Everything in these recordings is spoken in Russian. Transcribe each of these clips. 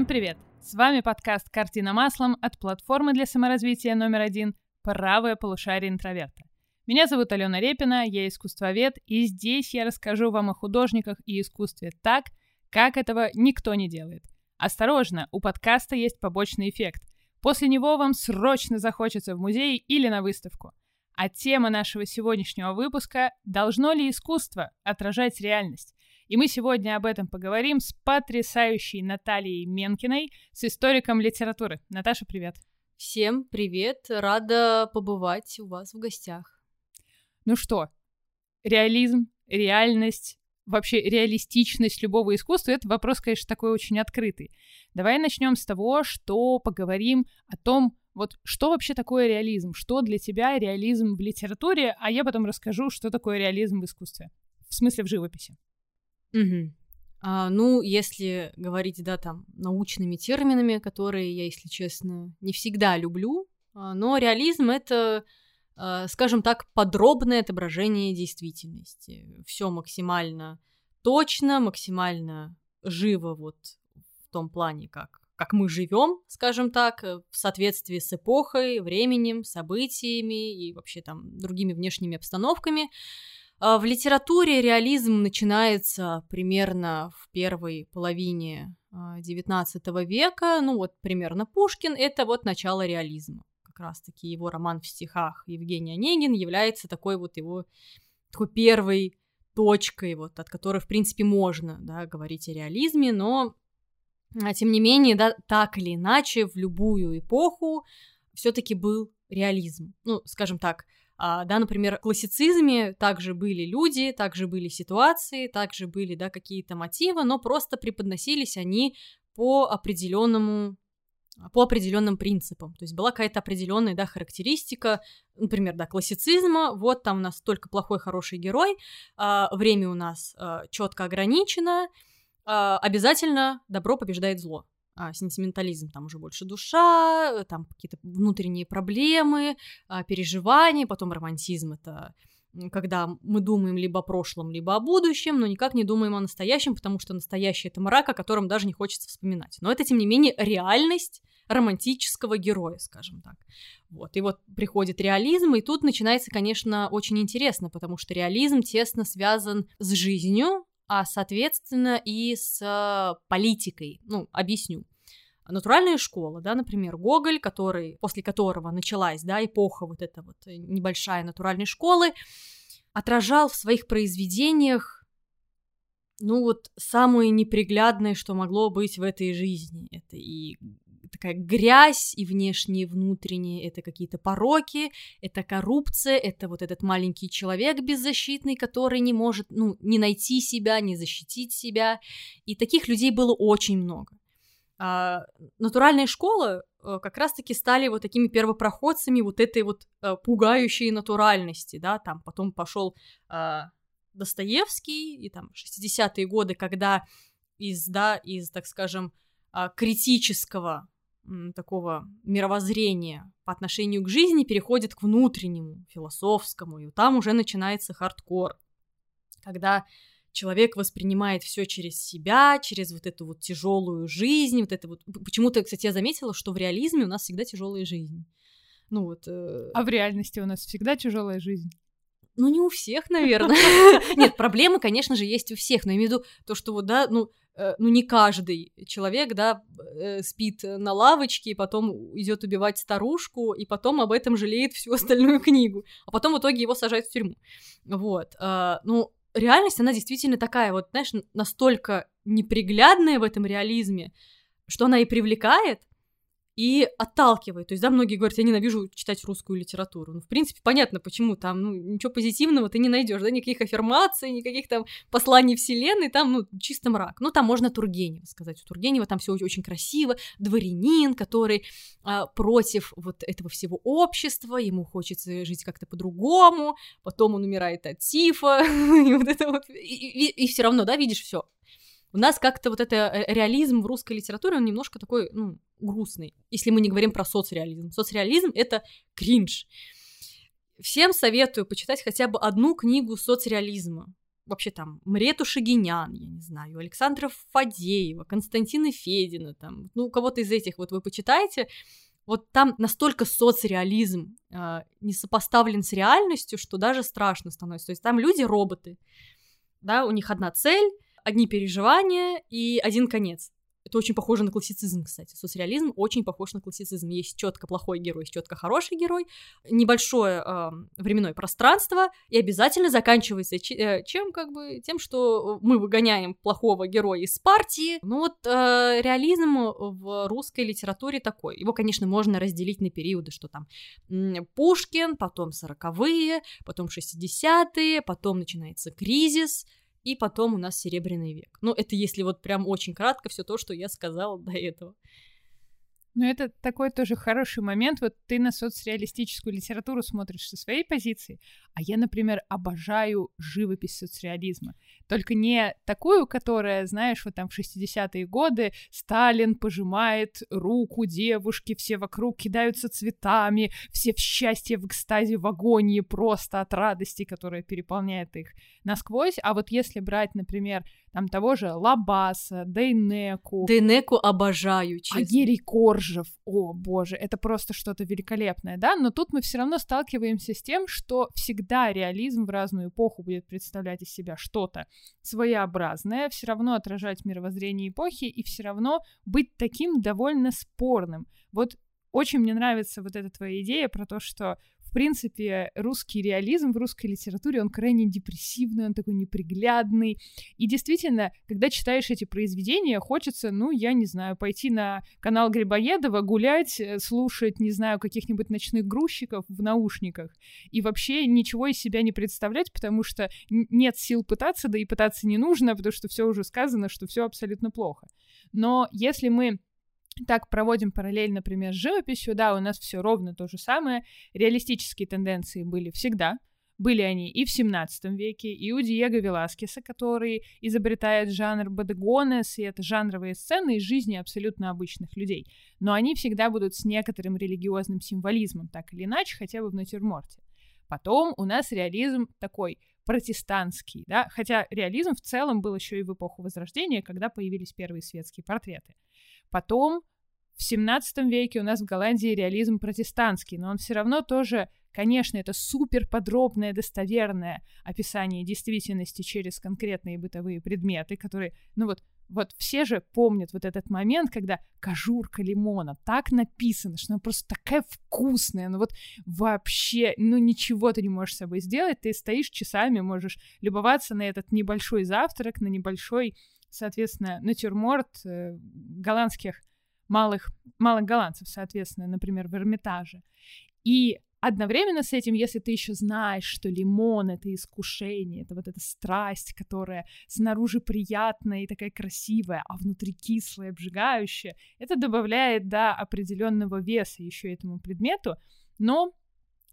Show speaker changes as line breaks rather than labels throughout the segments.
Всем привет! С вами подкаст «Картина маслом» от платформы для саморазвития номер один «Правое полушарие интроверта». Меня зовут Алена Репина, я искусствовед, и здесь я расскажу вам о художниках и искусстве так, как этого никто не делает. Осторожно, у подкаста есть побочный эффект. После него вам срочно захочется в музей или на выставку. А тема нашего сегодняшнего выпуска – «Должно ли искусство отражать реальность?» И мы сегодня об этом поговорим с потрясающей Натальей Менкиной, с историком литературы. Наташа, привет.
Всем привет, рада побывать у вас в гостях.
Ну что, реализм, реальность, вообще реалистичность любого искусства, это вопрос, конечно, такой очень открытый. Давай начнем с того, что поговорим о том, вот что вообще такое реализм, что для тебя реализм в литературе, а я потом расскажу, что такое реализм в искусстве, в смысле в живописи.
Угу. А, ну, если говорить, да, там, научными терминами, которые я, если честно, не всегда люблю, а, но реализм — это, а, скажем так, подробное отображение действительности. Все максимально точно, максимально живо вот в том плане, как, как мы живем, скажем так, в соответствии с эпохой, временем, событиями и вообще там другими внешними обстановками. А, в литературе реализм начинается примерно в первой половине XIX а, века, ну вот примерно Пушкин, это вот начало реализма. Как раз-таки его роман в стихах Евгений Онегин является такой вот его такой первой точкой, вот, от которой, в принципе, можно да, говорить о реализме, но, а, тем не менее, да, так или иначе, в любую эпоху все-таки был реализм. Ну, скажем так, а, да, например, в классицизме также были люди, также были ситуации, также были, да, какие-то мотивы, но просто преподносились они по определенному по определенным принципам. То есть была какая-то определенная да, характеристика, например, да, классицизма. Вот там у нас только плохой, хороший герой, а, время у нас а, четко ограничено, а, обязательно добро побеждает зло а, сентиментализм, там уже больше душа, э, там какие-то внутренние проблемы, а, переживания, потом романтизм это когда мы думаем либо о прошлом, либо о будущем, но никак не думаем о настоящем, потому что настоящее это мрак, о котором даже не хочется вспоминать. Но это, тем не менее, реальность романтического героя, скажем так. Вот. И вот приходит реализм, и тут начинается, конечно, очень интересно, потому что реализм тесно связан с жизнью, а, соответственно, и с а, политикой. Ну, объясню. Натуральная школа, да, например, Гоголь, который, после которого началась, да, эпоха вот эта вот э, небольшая натуральной школы, отражал в своих произведениях, ну вот, самое неприглядное, что могло быть в этой жизни. Это и такая грязь и внешние, и внутренние, это какие-то пороки, это коррупция, это вот этот маленький человек беззащитный, который не может, ну, не найти себя, не защитить себя. И таких людей было очень много. А, натуральные школы а, как раз-таки стали вот такими первопроходцами вот этой вот а, пугающей натуральности, да, там потом пошел а, Достоевский и там 60-е годы, когда из, да, из, так скажем, а, критического такого мировоззрения по отношению к жизни переходит к внутреннему, философскому, и там уже начинается хардкор, когда человек воспринимает все через себя, через вот эту вот тяжелую жизнь, вот это вот. Почему-то, кстати, я заметила, что в реализме у нас всегда тяжелая жизнь. Ну вот. Э...
А в реальности у нас всегда тяжелая жизнь.
Ну, не у всех, наверное. Нет, проблемы, конечно же, есть у всех, но я имею в виду то, что вот, да, ну, Э, ну не каждый человек, да, э, спит на лавочке, и потом идет убивать старушку, и потом об этом жалеет всю остальную книгу, а потом в итоге его сажают в тюрьму. Вот, э, ну реальность, она действительно такая, вот, знаешь, настолько неприглядная в этом реализме, что она и привлекает, и отталкивает. То есть, да, многие говорят, я ненавижу читать русскую литературу. Ну, в принципе, понятно, почему там, ну, ничего позитивного ты не найдешь, да, никаких аффирмаций, никаких там посланий вселенной, там, ну, чисто мрак. Ну, там можно Тургенева сказать. У Тургенева там все очень красиво, дворянин, который а, против вот этого всего общества, ему хочется жить как-то по-другому, потом он умирает от тифа, и вот это вот, и, и, все равно, да, видишь все. У нас как-то вот это э, реализм в русской литературе, он немножко такой, ну, грустный, если мы не говорим про соцреализм. Соцреализм — это кринж. Всем советую почитать хотя бы одну книгу соцреализма. вообще там Мрету Шагинян, я не знаю, Александра Фадеева, Константина Федина, там, ну, кого-то из этих вот вы почитаете, вот там настолько соцреализм э, не сопоставлен с реальностью, что даже страшно становится. То есть там люди роботы, да, у них одна цель, одни переживания и один конец. Это очень похоже на классицизм, кстати. Соцреализм очень похож на классицизм. Есть четко плохой герой, есть четко хороший герой, небольшое э, временное пространство, и обязательно заканчивается э, чем, как бы, тем, что мы выгоняем плохого героя из партии. Ну вот э, реализм в русской литературе такой. Его, конечно, можно разделить на периоды, что там Пушкин, потом сороковые, потом шестидесятые, потом начинается кризис, и потом у нас Серебряный век. Ну, это если вот прям очень кратко все то, что я сказала до этого.
Ну, это такой тоже хороший момент. Вот ты на соцреалистическую литературу смотришь со своей позиции, а я, например, обожаю живопись соцреализма. Только не такую, которая, знаешь, вот там в 60-е годы Сталин пожимает руку девушке, все вокруг кидаются цветами, все в счастье, в экстазе, в агонии просто от радости, которая переполняет их насквозь. А вот если брать, например, там того же Лабаса, Дейнеку.
Дейнеку обожаю, честно.
Агерий Коржев. О, боже, это просто что-то великолепное, да? Но тут мы все равно сталкиваемся с тем, что всегда реализм в разную эпоху будет представлять из себя что-то своеобразное, все равно отражать мировоззрение эпохи и все равно быть таким довольно спорным. Вот очень мне нравится вот эта твоя идея про то, что в принципе, русский реализм в русской литературе, он крайне депрессивный, он такой неприглядный. И действительно, когда читаешь эти произведения, хочется, ну, я не знаю, пойти на канал Грибоедова, гулять, э, слушать, не знаю, каких-нибудь ночных грузчиков в наушниках. И вообще ничего из себя не представлять, потому что нет сил пытаться, да и пытаться не нужно, потому что все уже сказано, что все абсолютно плохо. Но если мы так проводим параллель, например, с живописью, да, у нас все ровно то же самое. Реалистические тенденции были всегда. Были они и в 17 веке, и у Диего Веласкеса, который изобретает жанр бодегонес, и это жанровые сцены из жизни абсолютно обычных людей. Но они всегда будут с некоторым религиозным символизмом, так или иначе, хотя бы в натюрморте. Потом у нас реализм такой протестантский, да, хотя реализм в целом был еще и в эпоху Возрождения, когда появились первые светские портреты. Потом в 17 веке у нас в Голландии реализм протестантский, но он все равно тоже, конечно, это супер подробное, достоверное описание действительности через конкретные бытовые предметы, которые, ну вот, вот все же помнят вот этот момент, когда кожурка лимона так написано, что она просто такая вкусная, ну вот вообще, ну ничего ты не можешь с собой сделать, ты стоишь часами, можешь любоваться на этот небольшой завтрак, на небольшой соответственно, натюрморт э, голландских малых, малых голландцев, соответственно, например, в Эрмитаже. И одновременно с этим, если ты еще знаешь, что лимон — это искушение, это вот эта страсть, которая снаружи приятная и такая красивая, а внутри кислая, обжигающая, это добавляет, да, определенного веса еще этому предмету, но,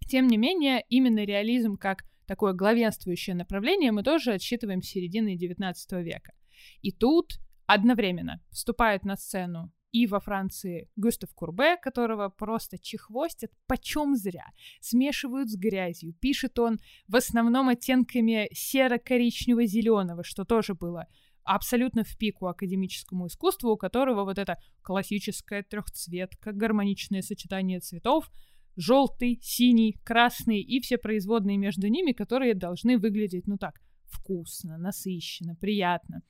тем не менее, именно реализм как такое главенствующее направление мы тоже отсчитываем с середины XIX века. И тут одновременно вступает на сцену и во Франции Густав Курбе, которого просто чехвостят почем зря, смешивают с грязью. Пишет он в основном оттенками серо-коричнево-зеленого, что тоже было абсолютно в пику академическому искусству, у которого вот это классическая трехцветка, гармоничное сочетание цветов, желтый, синий, красный и все производные между ними, которые должны выглядеть, ну так, вкусно, насыщенно, приятно.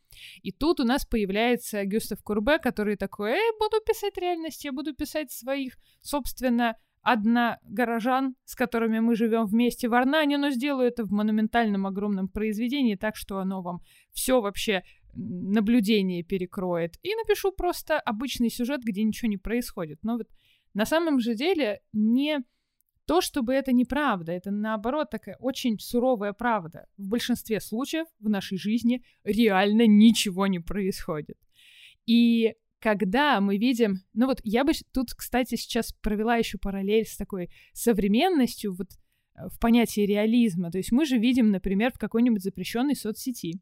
И тут у нас появляется Гюстав Курбе, который такой, эй, буду писать реальность, я буду писать своих, собственно, одна горожан, с которыми мы живем вместе в Арнане, но сделаю это в монументальном огромном произведении, так что оно вам все вообще наблюдение перекроет. И напишу просто обычный сюжет, где ничего не происходит. Но вот на самом же деле не то, чтобы это неправда, это наоборот такая очень суровая правда. В большинстве случаев в нашей жизни реально ничего не происходит. И когда мы видим, ну вот я бы тут, кстати, сейчас провела еще параллель с такой современностью вот э, в понятии реализма. То есть мы же видим, например, в какой-нибудь запрещенной соцсети,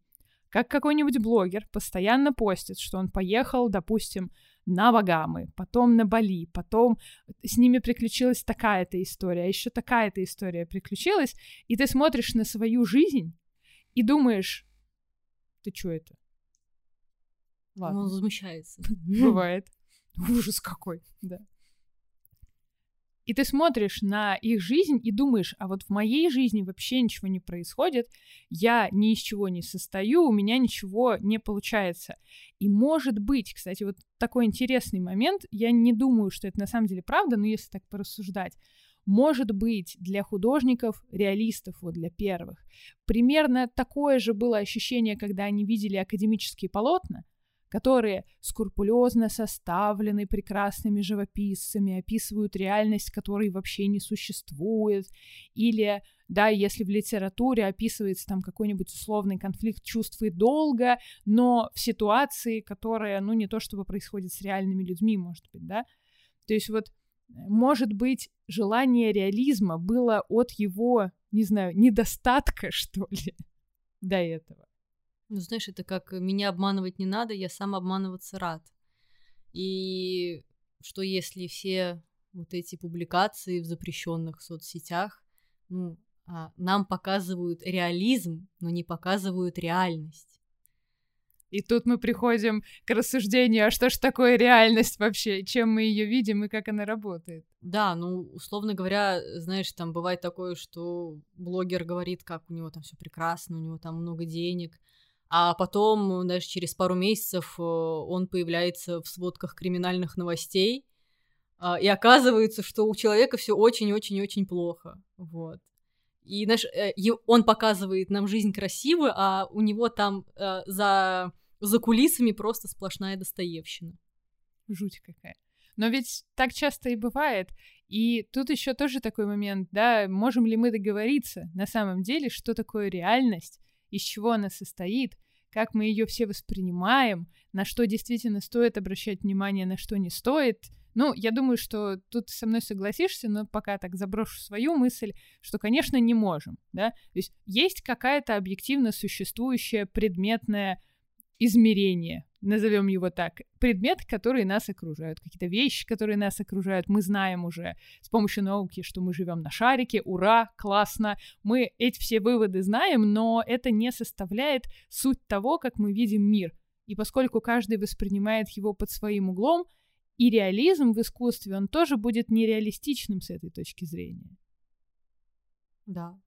как какой-нибудь блогер постоянно постит, что он поехал, допустим, на Багамы, потом на Бали, потом с ними приключилась такая-то история, а еще такая-то история приключилась, и ты смотришь на свою жизнь, и думаешь, ты что это?
Ладно. Он возмущается.
Бывает. Ужас какой, да. И ты смотришь на их жизнь и думаешь, а вот в моей жизни вообще ничего не происходит, я ни из чего не состою, у меня ничего не получается. И может быть, кстати, вот такой интересный момент, я не думаю, что это на самом деле правда, но если так порассуждать, может быть, для художников, реалистов, вот для первых, примерно такое же было ощущение, когда они видели академические полотна, которые скрупулезно составлены прекрасными живописцами, описывают реальность, которой вообще не существует, или, да, если в литературе описывается там какой-нибудь условный конфликт чувств и долга, но в ситуации, которая, ну, не то чтобы происходит с реальными людьми, может быть, да, то есть вот, может быть, желание реализма было от его, не знаю, недостатка, что ли, до этого.
Ну, знаешь, это как меня обманывать не надо, я сам обманываться рад. И что если все вот эти публикации в запрещенных соцсетях, ну, а, нам показывают реализм, но не показывают реальность.
И тут мы приходим к рассуждению, а что ж такое реальность вообще, чем мы ее видим и как она работает.
Да, ну, условно говоря, знаешь, там бывает такое, что блогер говорит, как у него там все прекрасно, у него там много денег, а потом, даже через пару месяцев, э, он появляется в сводках криминальных новостей, а, и оказывается, что у человека все очень-очень-очень плохо. Вот. И наш, э, он показывает нам жизнь красивую, а у него там э, за, за кулисами просто сплошная достоевщина.
Жуть какая. Но ведь так часто и бывает. И тут еще тоже такой момент, да, можем ли мы договориться на самом деле, что такое реальность, из чего она состоит, как мы ее все воспринимаем, на что действительно стоит обращать внимание, на что не стоит. Ну, я думаю, что тут со мной согласишься, но пока так заброшу свою мысль, что, конечно, не можем, да. То есть есть какая-то объективно существующая предметная измерение, назовем его так, предметы, которые нас окружают, какие-то вещи, которые нас окружают, мы знаем уже с помощью науки, что мы живем на шарике, ура, классно, мы эти все выводы знаем, но это не составляет суть того, как мы видим мир. И поскольку каждый воспринимает его под своим углом, и реализм в искусстве, он тоже будет нереалистичным с этой точки зрения.
Да,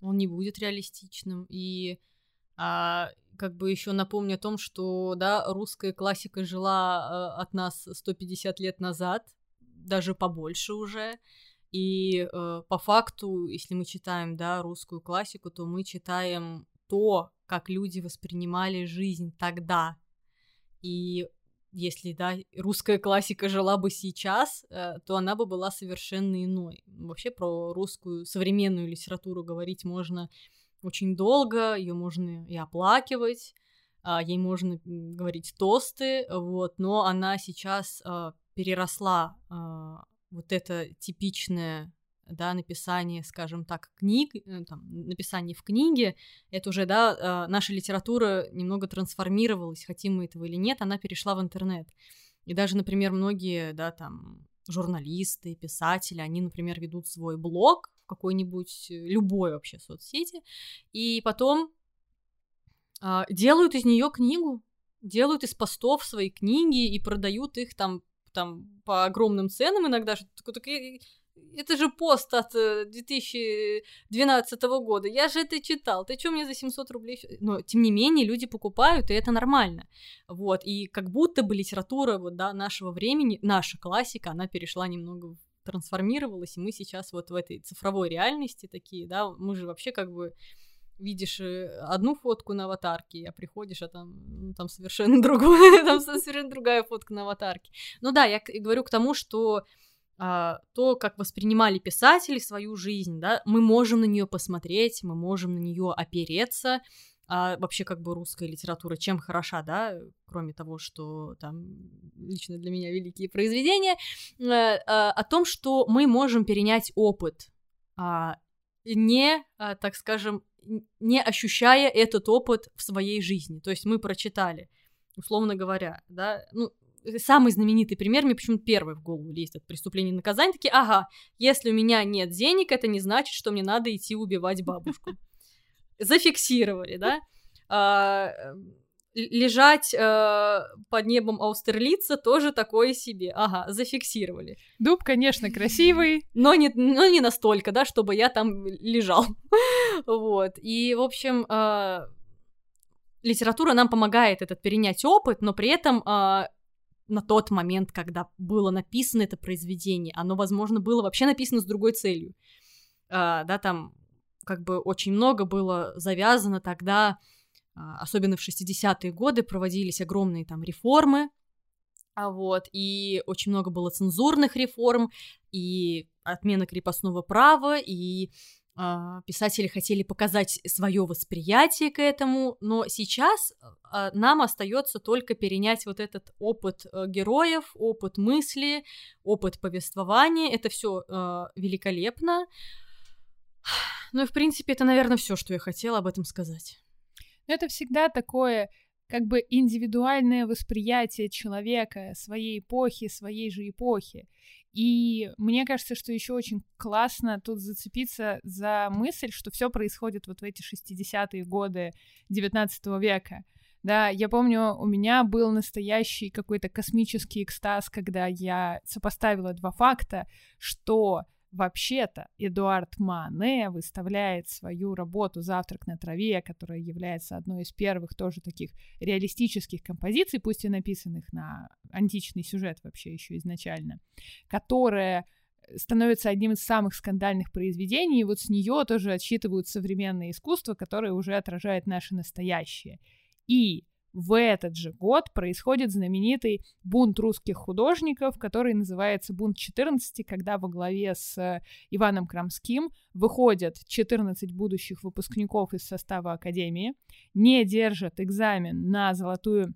он не будет реалистичным, и а, как бы еще напомню о том, что, да, русская классика жила э, от нас 150 лет назад, даже побольше уже. И э, по факту, если мы читаем, да, русскую классику, то мы читаем то, как люди воспринимали жизнь тогда. И если, да, русская классика жила бы сейчас, э, то она бы была совершенно иной. Вообще про русскую современную литературу говорить можно очень долго, ее можно и оплакивать, а, ей можно говорить тосты, вот, но она сейчас а, переросла а, вот это типичное да, написание, скажем так, книг, э, там, написание в книге, это уже, да, наша литература немного трансформировалась, хотим мы этого или нет, она перешла в интернет. И даже, например, многие, да, там, журналисты, писатели, они, например, ведут свой блог, какой-нибудь, э, любой вообще соцсети, и потом а, делают из нее книгу, делают из постов свои книги и продают их там, там по огромным ценам иногда. Это же пост от 2012 э, года. Я же это читал. Ты что мне за 700 рублей? Но, тем не менее, люди покупают, и это нормально. Вот. И как будто бы литература вот, да, нашего времени, наша классика, она перешла немного трансформировалась, и мы сейчас вот в этой цифровой реальности такие, да, мы же вообще как бы видишь э, одну фотку на аватарке, а приходишь, а там, там совершенно другое, там совершенно другая фотка на аватарке. Ну да, я говорю к тому, что а, то, как воспринимали писатели свою жизнь, да, мы можем на нее посмотреть, мы можем на нее опереться, а вообще как бы русская литература чем хороша, да, кроме того, что там лично для меня великие произведения, э, а, о том, что мы можем перенять опыт, а, не, а, так скажем, не ощущая этот опыт в своей жизни. То есть мы прочитали, условно говоря, да, ну, самый знаменитый пример, мне почему-то первый в голову лезет от преступления и наказания, такие, ага, если у меня нет денег, это не значит, что мне надо идти убивать бабушку. Зафиксировали, да, а, лежать э, под небом Аустерлица тоже такое себе. Ага, зафиксировали.
Дуб, конечно, красивый.
Но не, но не настолько, да, чтобы я там лежал. вот. И, в общем, э, литература нам помогает этот перенять опыт, но при этом э, на тот момент, когда было написано это произведение, оно, возможно, было вообще написано с другой целью. Э, да, там как бы очень много было завязано тогда а, особенно в 60-е годы, проводились огромные там реформы, а вот, и очень много было цензурных реформ, и отмена крепостного права, и э, писатели хотели показать свое восприятие к этому, но сейчас э, нам остается только перенять вот этот опыт э, героев, опыт мысли, опыт повествования. Это все э, великолепно. Ну и в принципе это, наверное, все, что я хотела об этом сказать.
Но это всегда такое как бы индивидуальное восприятие человека, своей эпохи, своей же эпохи. И мне кажется, что еще очень классно тут зацепиться за мысль, что все происходит вот в эти 60-е годы 19 века. Да, я помню, у меня был настоящий какой-то космический экстаз, когда я сопоставила два факта, что Вообще-то Эдуард Мане выставляет свою работу «Завтрак на траве», которая является одной из первых тоже таких реалистических композиций, пусть и написанных на античный сюжет вообще еще изначально, которая становится одним из самых скандальных произведений, и вот с нее тоже отсчитывают современное искусство, которое уже отражает наше настоящее. И в этот же год происходит знаменитый бунт русских художников, который называется «Бунт 14», когда во главе с э, Иваном Крамским выходят 14 будущих выпускников из состава Академии, не держат экзамен на золотую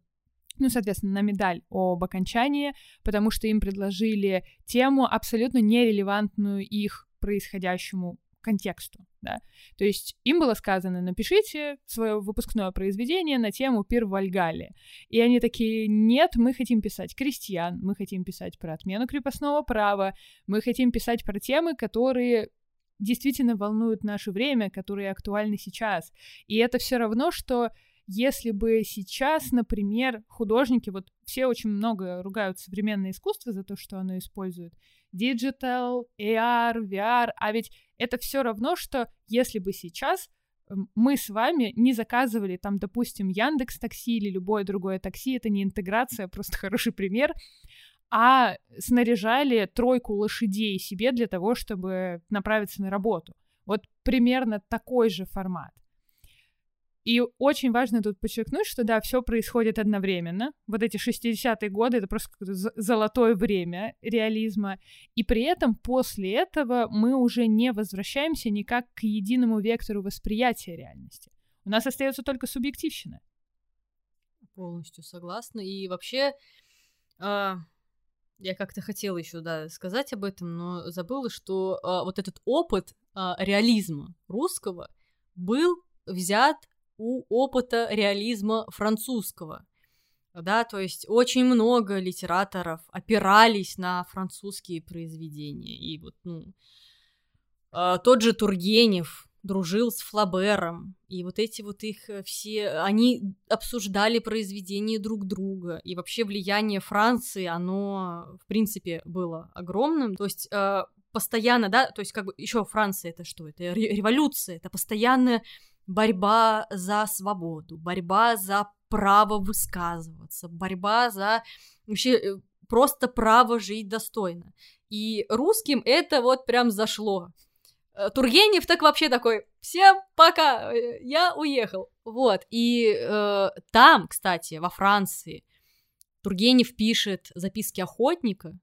ну, соответственно, на медаль об окончании, потому что им предложили тему абсолютно нерелевантную их происходящему контексту, да. То есть им было сказано, напишите свое выпускное произведение на тему пир в Вальгале. И они такие, нет, мы хотим писать крестьян, мы хотим писать про отмену крепостного права, мы хотим писать про темы, которые действительно волнуют наше время, которые актуальны сейчас. И это все равно, что если бы сейчас, например, художники, вот все очень много ругают современное искусство за то, что оно использует digital, AR, VR, а ведь это все равно, что если бы сейчас мы с вами не заказывали там, допустим, Яндекс Такси или любое другое такси, это не интеграция, просто хороший пример, а снаряжали тройку лошадей себе для того, чтобы направиться на работу. Вот примерно такой же формат. И очень важно тут подчеркнуть, что да, все происходит одновременно. Вот эти 60-е годы это просто золотое время реализма. И при этом после этого мы уже не возвращаемся никак к единому вектору восприятия реальности. У нас остается только субъективщина.
Полностью согласна. И вообще, э, я как-то хотела еще да, сказать об этом, но забыла, что э, вот этот опыт э, реализма русского был взят у опыта реализма французского. Да, то есть очень много литераторов опирались на французские произведения. И вот, ну, э, тот же Тургенев дружил с Флабером, и вот эти вот их э, все, они обсуждали произведения друг друга, и вообще влияние Франции, оно, в принципе, было огромным, то есть э, постоянно, да, то есть как бы еще Франция это что, это революция, это постоянное борьба за свободу, борьба за право высказываться, борьба за вообще э, просто право жить достойно. И русским это вот прям зашло. Э, Тургенев так вообще такой, всем пока, э, я уехал. Вот, и э, там, кстати, во Франции, Тургенев пишет записки охотника,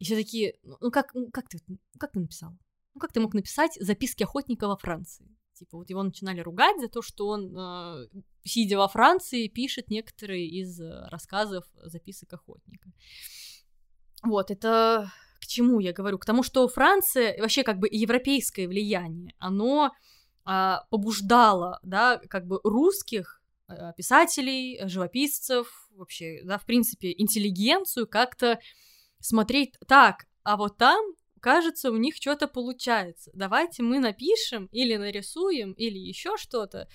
и все такие, ну как, как ты, как ты написал? Ну как ты мог написать записки охотника во Франции? Типа вот его начинали ругать за то, что он, э, сидя во Франции, пишет некоторые из э, рассказов записок охотника. Вот, это к чему я говорю? К тому, что Франция, вообще как бы европейское влияние, оно э, побуждало, да, как бы русских э, писателей, живописцев, вообще, да, в принципе, интеллигенцию как-то смотреть так, а вот там кажется, у них что-то получается. Давайте мы напишем или нарисуем, или еще что-то,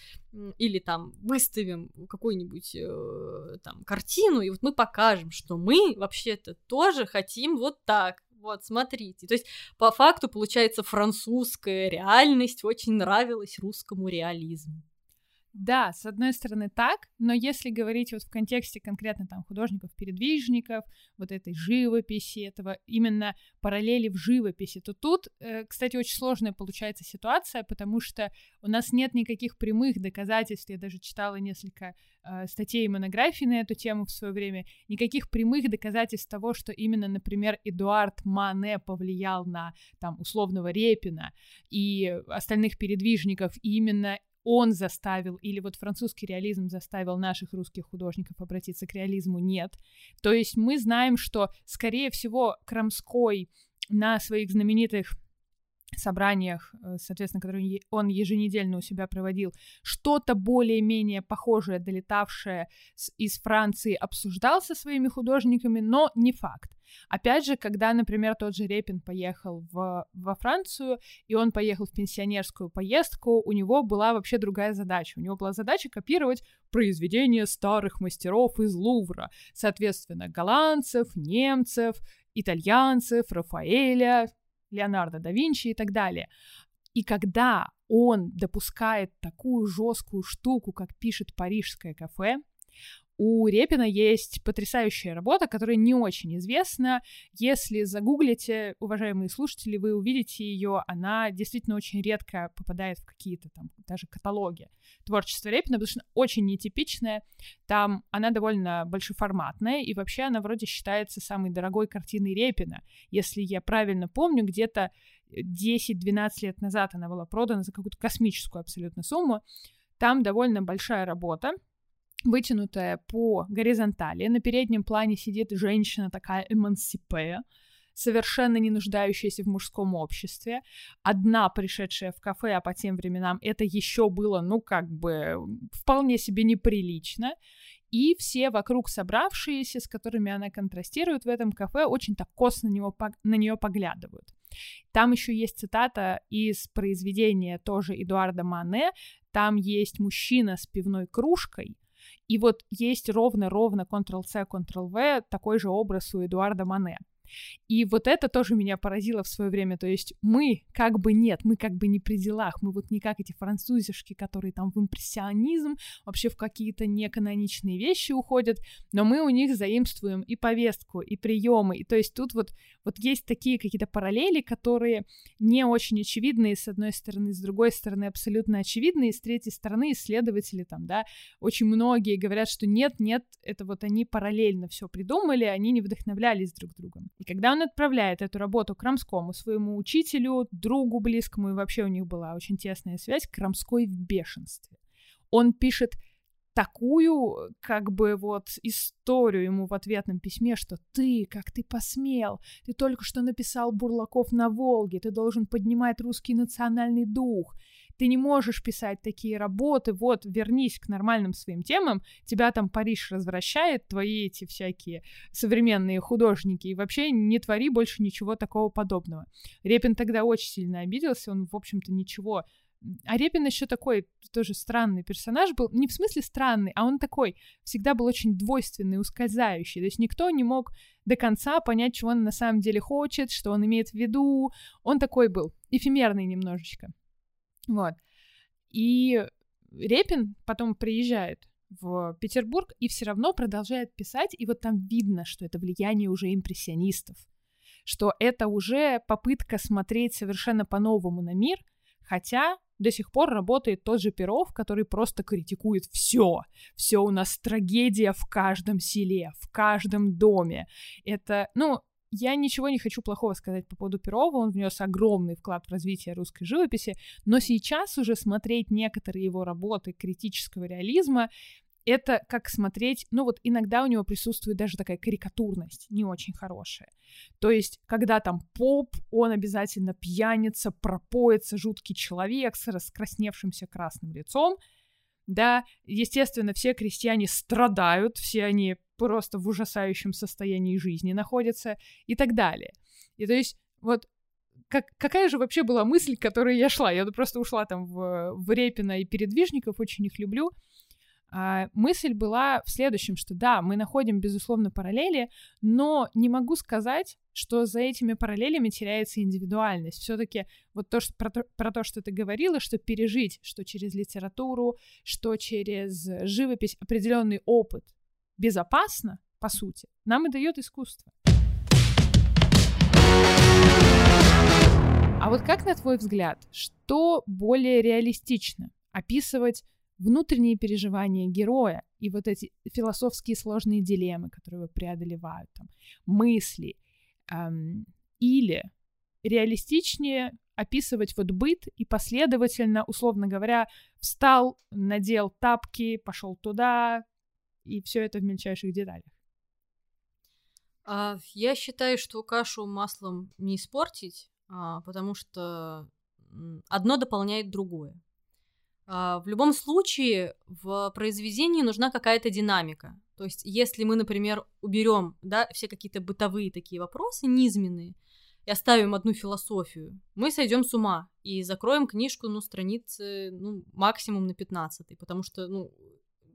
или там выставим какую-нибудь э, там картину, и вот мы покажем, что мы вообще-то тоже хотим вот так. Вот, смотрите. То есть, по факту, получается, французская реальность очень нравилась русскому реализму.
Да, с одной стороны так, но если говорить вот в контексте конкретно там художников-передвижников, вот этой живописи, этого именно параллели в живописи, то тут, э, кстати, очень сложная получается ситуация, потому что у нас нет никаких прямых доказательств, я даже читала несколько э, статей и монографий на эту тему в свое время, никаких прямых доказательств того, что именно, например, Эдуард Мане повлиял на там условного Репина и остальных передвижников, и именно он заставил, или вот французский реализм заставил наших русских художников обратиться к реализму, нет. То есть мы знаем, что, скорее всего, Крамской на своих знаменитых собраниях, э, соответственно, которые он еженедельно у себя проводил, что-то более-менее похожее, долетавшее из Франции, обсуждал со своими художниками, но не факт. Опять же, когда, например, тот же Репин поехал в, во Францию, и он поехал в пенсионерскую поездку, у него была вообще другая задача. У него была задача копировать произведения старых мастеров из Лувра, соответственно, голландцев, немцев, итальянцев, Рафаэля, Леонардо да Винчи и так далее. И когда он допускает такую жесткую штуку, как пишет парижское кафе, у Репина есть потрясающая работа, которая не очень известна. Если загуглите, уважаемые слушатели, вы увидите ее. Она действительно очень редко попадает в какие-то там даже каталоги творчества Репина, потому что она очень нетипичная. Там она довольно большеформатная, и вообще она вроде считается самой дорогой картиной Репина. Если я правильно помню, где-то 10-12 лет назад она была продана за какую-то космическую абсолютно сумму. Там довольно большая работа, вытянутая по горизонтали. На переднем плане сидит женщина такая эмансипе, совершенно не нуждающаяся в мужском обществе. Одна пришедшая в кафе, а по тем временам это еще было, ну, как бы, вполне себе неприлично. И все вокруг собравшиеся, с которыми она контрастирует в этом кафе, очень так косо на, него, на нее поглядывают. Там еще есть цитата из произведения тоже Эдуарда Мане. Там есть мужчина с пивной кружкой, и вот есть ровно-ровно Ctrl-C, Ctrl-V такой же образ у Эдуарда Мане. И вот это тоже меня поразило в свое время. То есть мы как бы нет, мы как бы не при делах. Мы вот не как эти французишки, которые там в импрессионизм, вообще в какие-то неканоничные вещи уходят, но мы у них заимствуем и повестку, и приемы. И то есть тут вот, вот есть такие какие-то параллели, которые не очень очевидные с одной стороны, с другой стороны абсолютно очевидные, с третьей стороны исследователи там, да, очень многие говорят, что нет, нет, это вот они параллельно все придумали, они не вдохновлялись друг другом. И когда он отправляет эту работу Крамскому, своему учителю, другу близкому, и вообще у них была очень тесная связь, Крамской в бешенстве. Он пишет такую, как бы вот, историю ему в ответном письме, что ты, как ты посмел, ты только что написал «Бурлаков на Волге», ты должен поднимать русский национальный дух, ты не можешь писать такие работы, вот, вернись к нормальным своим темам, тебя там Париж развращает, твои эти всякие современные художники, и вообще не твори больше ничего такого подобного. Репин тогда очень сильно обиделся, он, в общем-то, ничего а Репин еще такой тоже странный персонаж был. Не в смысле странный, а он такой всегда был очень двойственный, ускользающий. То есть никто не мог до конца понять, чего он на самом деле хочет, что он имеет в виду. Он такой был, эфемерный немножечко. Вот. И Репин потом приезжает в Петербург и все равно продолжает писать, и вот там видно, что это влияние уже импрессионистов, что это уже попытка смотреть совершенно по-новому на мир, хотя до сих пор работает тот же Перов, который просто критикует все. Все у нас трагедия в каждом селе, в каждом доме. Это, ну, я ничего не хочу плохого сказать по поводу Перова, он внес огромный вклад в развитие русской живописи, но сейчас уже смотреть некоторые его работы критического реализма, это как смотреть, ну вот иногда у него присутствует даже такая карикатурность, не очень хорошая. То есть, когда там поп, он обязательно пьяница, пропоится, жуткий человек с раскрасневшимся красным лицом, да, естественно, все крестьяне страдают, все они просто в ужасающем состоянии жизни находятся и так далее. И то есть вот как, какая же вообще была мысль, к которой я шла? Я просто ушла там в, в Репина и передвижников, очень их люблю. А, мысль была в следующем, что да, мы находим, безусловно, параллели, но не могу сказать, что за этими параллелями теряется индивидуальность. Все-таки вот то, что, про, то, про то, что ты говорила, что пережить, что через литературу, что через живопись определенный опыт безопасно, по сути, нам и дает искусство. А вот как, на твой взгляд, что более реалистично? Описывать внутренние переживания героя и вот эти философские сложные дилеммы, которые его преодолевают, там, мысли, эм, или реалистичнее описывать вот быт и последовательно, условно говоря, встал, надел тапки, пошел туда, и все это в мельчайших деталях.
А, я считаю, что кашу маслом не испортить, а, потому что одно дополняет другое. А, в любом случае в произведении нужна какая-то динамика. То есть, если мы, например, уберем да, все какие-то бытовые такие вопросы, низменные, и оставим одну философию, мы сойдем с ума и закроем книжку, ну, страницы, ну, максимум на 15 потому что, ну,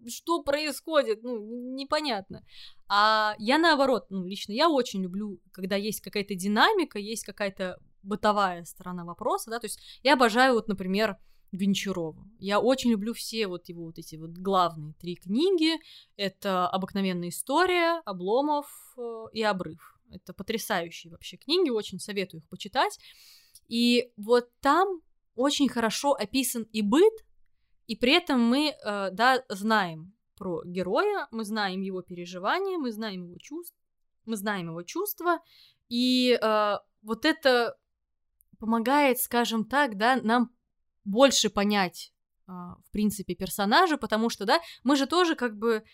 что происходит, ну, непонятно. А я наоборот, ну, лично я очень люблю, когда есть какая-то динамика, есть какая-то бытовая сторона вопроса, да, то есть я обожаю, вот, например, Гончарова. Я очень люблю все вот его вот эти вот главные три книги. Это «Обыкновенная история», «Обломов» э, и «Обрыв». Это потрясающие вообще книги, очень советую их почитать. И вот там очень хорошо описан и быт, и при этом мы, э, да, знаем про героя, мы знаем его переживания, мы знаем его чувств, мы знаем его чувства, и э, вот это помогает, скажем так, да, нам больше понять, а, в принципе, персонажа, потому что, да, мы же тоже как бы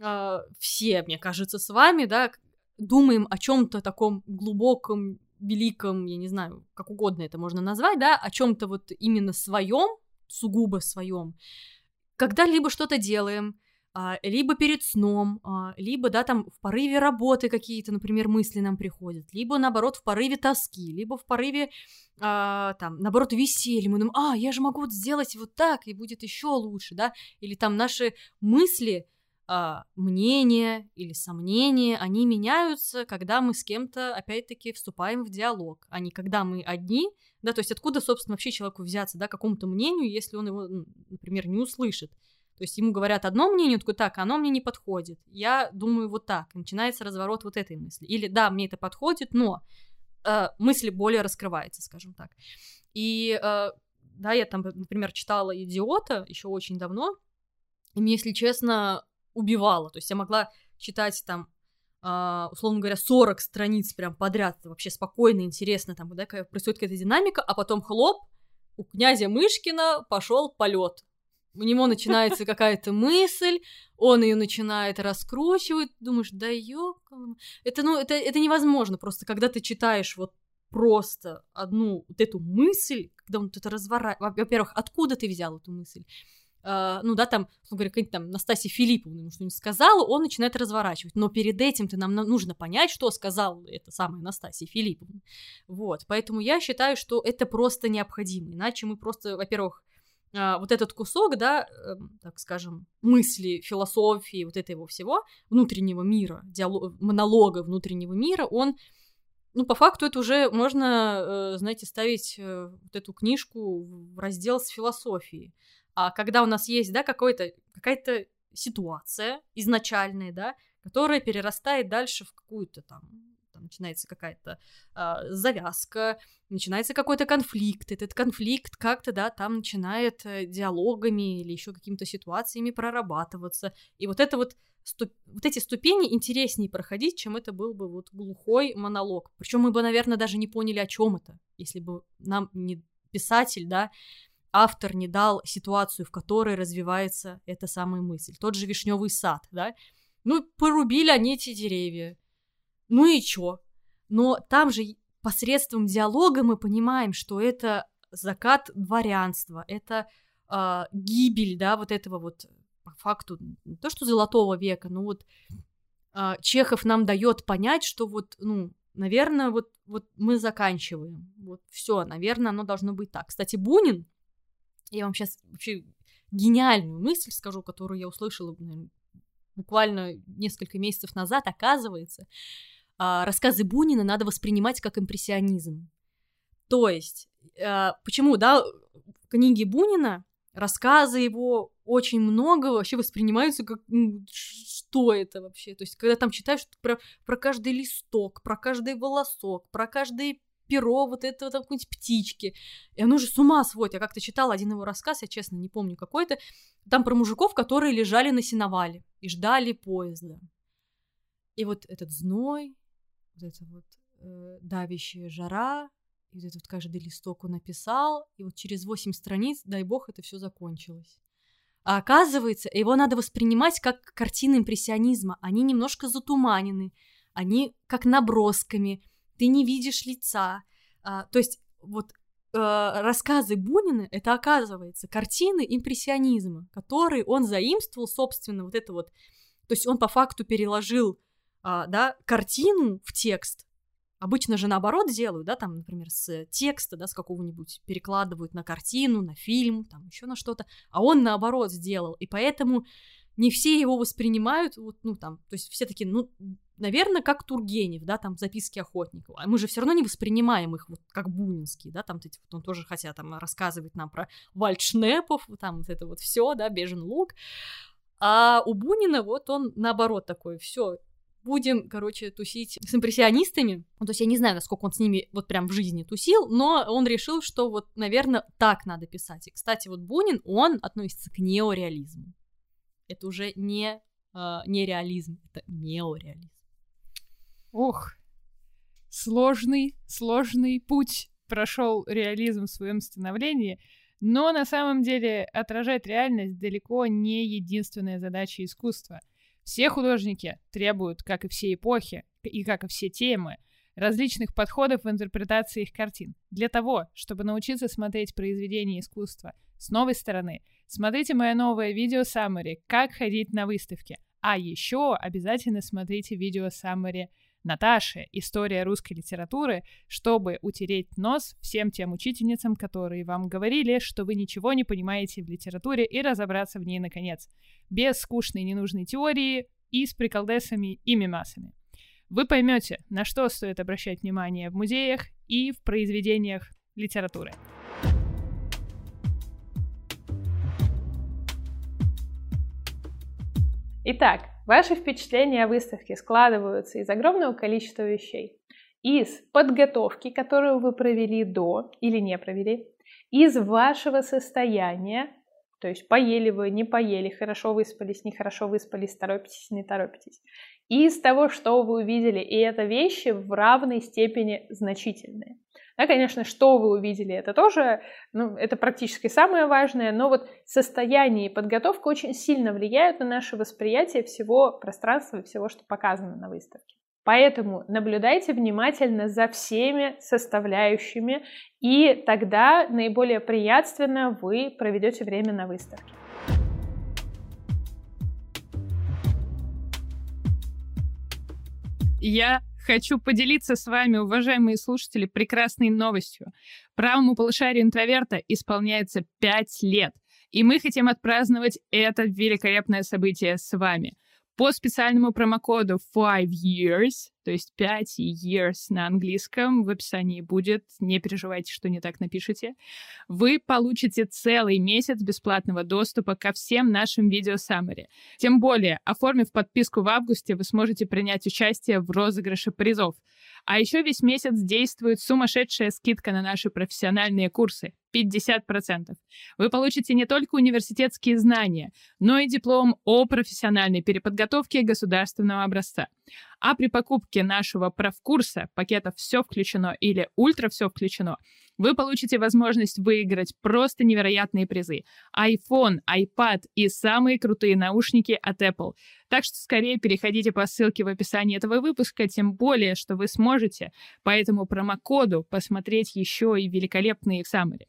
а, все, мне кажется, с вами, да, думаем о чем-то таком глубоком, великом, я не знаю, как угодно это можно назвать, да, о чем-то вот именно своем, сугубо своем, когда либо что-то делаем, а, либо перед сном, а, либо, да, там в порыве работы какие-то, например, мысли нам приходят, либо, наоборот, в порыве тоски, либо в порыве, а, там, наоборот, веселья. Мы думаем, а, я же могу сделать вот так, и будет еще лучше, да, или там наши мысли, мнения или сомнения, они меняются, когда мы с кем-то, опять-таки, вступаем в диалог, а не когда мы одни, да, то есть откуда, собственно, вообще человеку взяться, да, какому-то мнению, если он его, например, не услышит. То есть ему говорят одно мнение, он такой, так, оно мне не подходит. Я думаю вот так. начинается разворот вот этой мысли. Или да, мне это подходит, но э, мысль более раскрывается, скажем так. И э, да, я там, например, читала «Идиота» еще очень давно, и мне, если честно, убивало. То есть я могла читать там Uh, условно говоря, 40 страниц прям подряд, вообще спокойно, интересно, там, да, происходит какая-то динамика, а потом хлоп, у князя Мышкина пошел полет у него начинается какая-то мысль, он ее начинает раскручивать, думаешь, да ёкало. Это, ну, это, это невозможно просто, когда ты читаешь вот просто одну вот эту мысль, когда он это разворачивает. Во-первых, откуда ты взял эту мысль? Uh, ну да, там, он говорит, какая-нибудь там Настасья Филипповна ему что-нибудь сказала, он начинает разворачивать. Но перед этим-то нам нужно понять, что сказала эта самая Настасья Филипповна. Вот, поэтому я считаю, что это просто необходимо. Иначе мы просто, во-первых, а, вот этот кусок, да, э, так скажем, мысли, философии, вот этого всего, внутреннего мира, диалог, монолога внутреннего мира, он, ну, по факту это уже можно, э, знаете, ставить э, вот эту книжку в раздел с философией. А когда у нас есть, да, какой-то, какая-то ситуация изначальная, да, которая перерастает дальше в какую-то там там начинается какая-то э, завязка, начинается какой-то конфликт, этот конфликт как-то, да, там начинает э, диалогами или еще какими-то ситуациями прорабатываться, и вот это вот ступ... вот эти ступени интереснее проходить, чем это был бы вот глухой монолог. Причем мы бы, наверное, даже не поняли, о чем это, если бы нам не писатель, да, автор не дал ситуацию, в которой развивается эта самая мысль. Тот же вишневый сад, да. Ну, порубили они эти деревья ну и чё? Но там же посредством диалога мы понимаем, что это закат дворянства, это э, гибель, да, вот этого вот по факту не то что золотого века, но вот э, Чехов нам дает понять, что вот ну наверное, вот, вот мы заканчиваем. Вот все, наверное, оно должно быть так. Кстати, Бунин, я вам сейчас вообще гениальную мысль скажу, которую я услышала буквально несколько месяцев назад, оказывается, а, рассказы Бунина надо воспринимать как импрессионизм. То есть, а, почему, да, книги Бунина, рассказы его очень много вообще воспринимаются как ну, что это вообще. То есть, когда там читаешь про, про каждый листок, про каждый волосок, про каждый перо вот этого там какой-нибудь птички. И оно же с ума сводит. Я как-то читала один его рассказ, я честно не помню какой-то. Там про мужиков, которые лежали на сеновале и ждали поезда. И вот этот зной, вот эта вот э, давящая жара, и вот этот каждый листок он написал, и вот через восемь страниц, дай бог, это все закончилось. А оказывается, его надо воспринимать как картины импрессионизма. Они немножко затуманены, они как набросками, ты не видишь лица. А, то есть вот э, рассказы Бунина это оказывается картины импрессионизма, которые он заимствовал, собственно, вот это вот. То есть он по факту переложил а, да, картину в текст. Обычно же наоборот делают, да, там, например, с текста, да, с какого-нибудь перекладывают на картину, на фильм, там еще на что-то, а он наоборот сделал, и поэтому не все его воспринимают, вот, ну, там, то есть все такие, ну, наверное, как Тургенев, да, там, записки охотников, а мы же все равно не воспринимаем их вот как бунинские, да, там, вот, он тоже хотя там рассказывать нам про вальдшнепов, там, вот это вот все, да, бежен лук, а у Бунина вот он наоборот такой, все, будем, короче, тусить с импрессионистами. Ну, то есть я не знаю, насколько он с ними вот прям в жизни тусил, но он решил, что вот, наверное, так надо писать. И, кстати, вот Бунин, он относится к неореализму. Это уже не, э, не реализм, это неореализм.
Ох, сложный, сложный путь прошел реализм в своем становлении, но на самом деле отражать реальность далеко не единственная задача искусства — все художники требуют, как и все эпохи, и как и все темы, различных подходов в интерпретации их картин. Для того, чтобы научиться смотреть произведения искусства с новой стороны, смотрите мое новое видео Summary «Как ходить на выставке». А еще обязательно смотрите видео Summary Наташи «История русской литературы», чтобы утереть нос всем тем учительницам, которые вам говорили, что вы ничего не понимаете в литературе и разобраться в ней наконец. Без скучной ненужной теории и с приколдесами и мимасами. Вы поймете, на что стоит обращать внимание в музеях и в произведениях литературы. Итак, Ваши впечатления о выставке складываются из огромного количества вещей. Из подготовки, которую вы провели до или не провели, из вашего состояния, то есть поели вы, не поели, хорошо выспались, нехорошо выспались, торопитесь, не торопитесь. Из того, что вы увидели, и это вещи в равной степени значительные. Да, конечно, что вы увидели, это тоже, ну, это практически самое важное, но вот состояние и подготовка очень сильно влияют на наше восприятие всего пространства и всего, что показано на выставке. Поэтому наблюдайте внимательно за всеми составляющими, и тогда наиболее приятственно вы проведете время на выставке. Я хочу поделиться с вами, уважаемые слушатели, прекрасной новостью. Правому полушарию интроверта исполняется 5 лет. И мы хотим отпраздновать это великолепное событие с вами по специальному промокоду 5 years, то есть 5 years на английском, в описании будет, не переживайте, что не так напишите, вы получите целый месяц бесплатного доступа ко всем нашим видео саммари. Тем более, оформив подписку в августе, вы сможете принять участие в розыгрыше призов. А еще весь месяц действует сумасшедшая скидка на наши профессиональные курсы. 50%. Вы получите не только университетские знания, но и диплом о профессиональной переподготовке государственного образца. А при покупке нашего правкурса, пакета «Все включено» или «Ультра все включено», вы получите возможность выиграть просто невероятные призы. iPhone, iPad и самые крутые наушники от Apple. Так что скорее переходите по ссылке в описании этого выпуска, тем более, что вы сможете по этому промокоду посмотреть еще и великолепные саммари.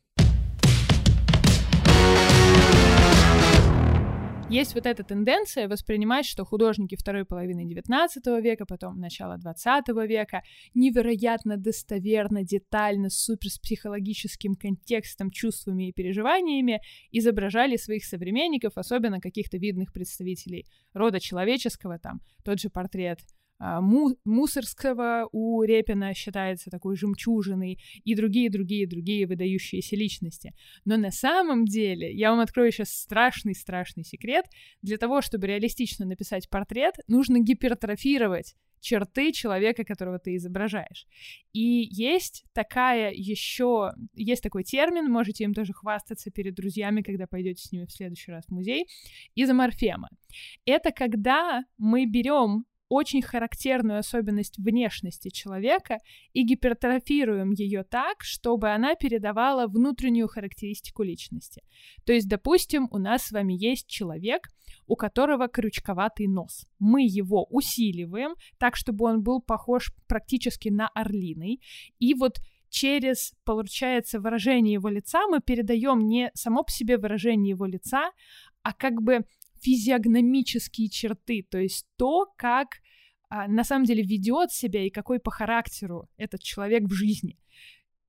Есть вот эта тенденция воспринимать, что художники второй половины XIX века, потом начала XX века невероятно достоверно, детально, супер с психологическим контекстом, чувствами и переживаниями изображали своих современников, особенно каких-то видных представителей рода человеческого, там тот же портрет Мусорского у Репина считается такой жемчужиной, и другие-другие-другие выдающиеся личности. Но на самом деле, я вам открою сейчас страшный-страшный секрет, для того, чтобы реалистично написать портрет, нужно гипертрофировать черты человека, которого ты изображаешь. И есть такая еще, есть такой термин, можете им тоже хвастаться перед друзьями, когда пойдете с ними в следующий раз в музей, изоморфема. Это когда мы берем очень характерную особенность внешности человека и гипертрофируем ее так, чтобы она передавала внутреннюю характеристику личности. То есть, допустим, у нас с вами есть человек, у которого крючковатый нос. Мы его усиливаем так, чтобы он был похож практически на орлиный. И вот через, получается, выражение его лица мы передаем не само по себе выражение его лица, а как бы физиогномические черты, то есть то, как а, на самом деле ведет себя и какой по характеру этот человек в жизни.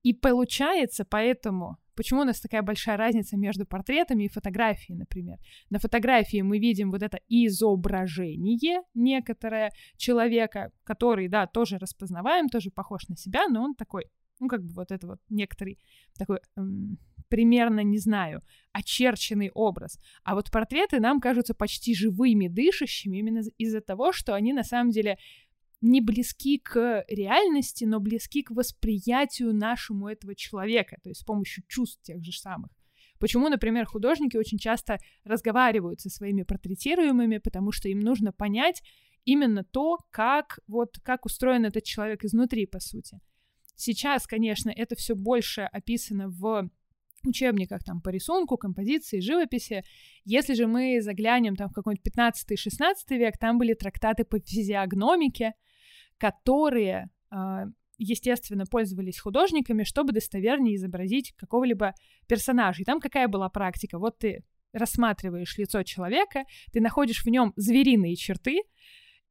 И получается поэтому, почему у нас такая большая разница между портретами и фотографией, например. На фотографии мы видим вот это изображение некоторое человека, который, да, тоже распознаваем, тоже похож на себя, но он такой, ну, как бы вот это вот некоторый такой эм, примерно, не знаю, очерченный образ. А вот портреты нам кажутся почти живыми, дышащими именно из-за того, что они на самом деле не близки к реальности, но близки к восприятию нашему этого человека, то есть с помощью чувств тех же самых. Почему, например, художники очень часто разговаривают со своими портретируемыми, потому что им нужно понять именно то, как, вот, как устроен этот человек изнутри, по сути. Сейчас, конечно, это все больше описано в учебниках там по рисунку, композиции, живописи. Если же мы заглянем там в какой-нибудь 15-16 век, там были трактаты по физиогномике, которые, а, естественно, пользовались художниками, чтобы достовернее изобразить какого-либо персонажа. И там какая была практика? Вот ты рассматриваешь лицо человека, ты находишь в нем звериные черты,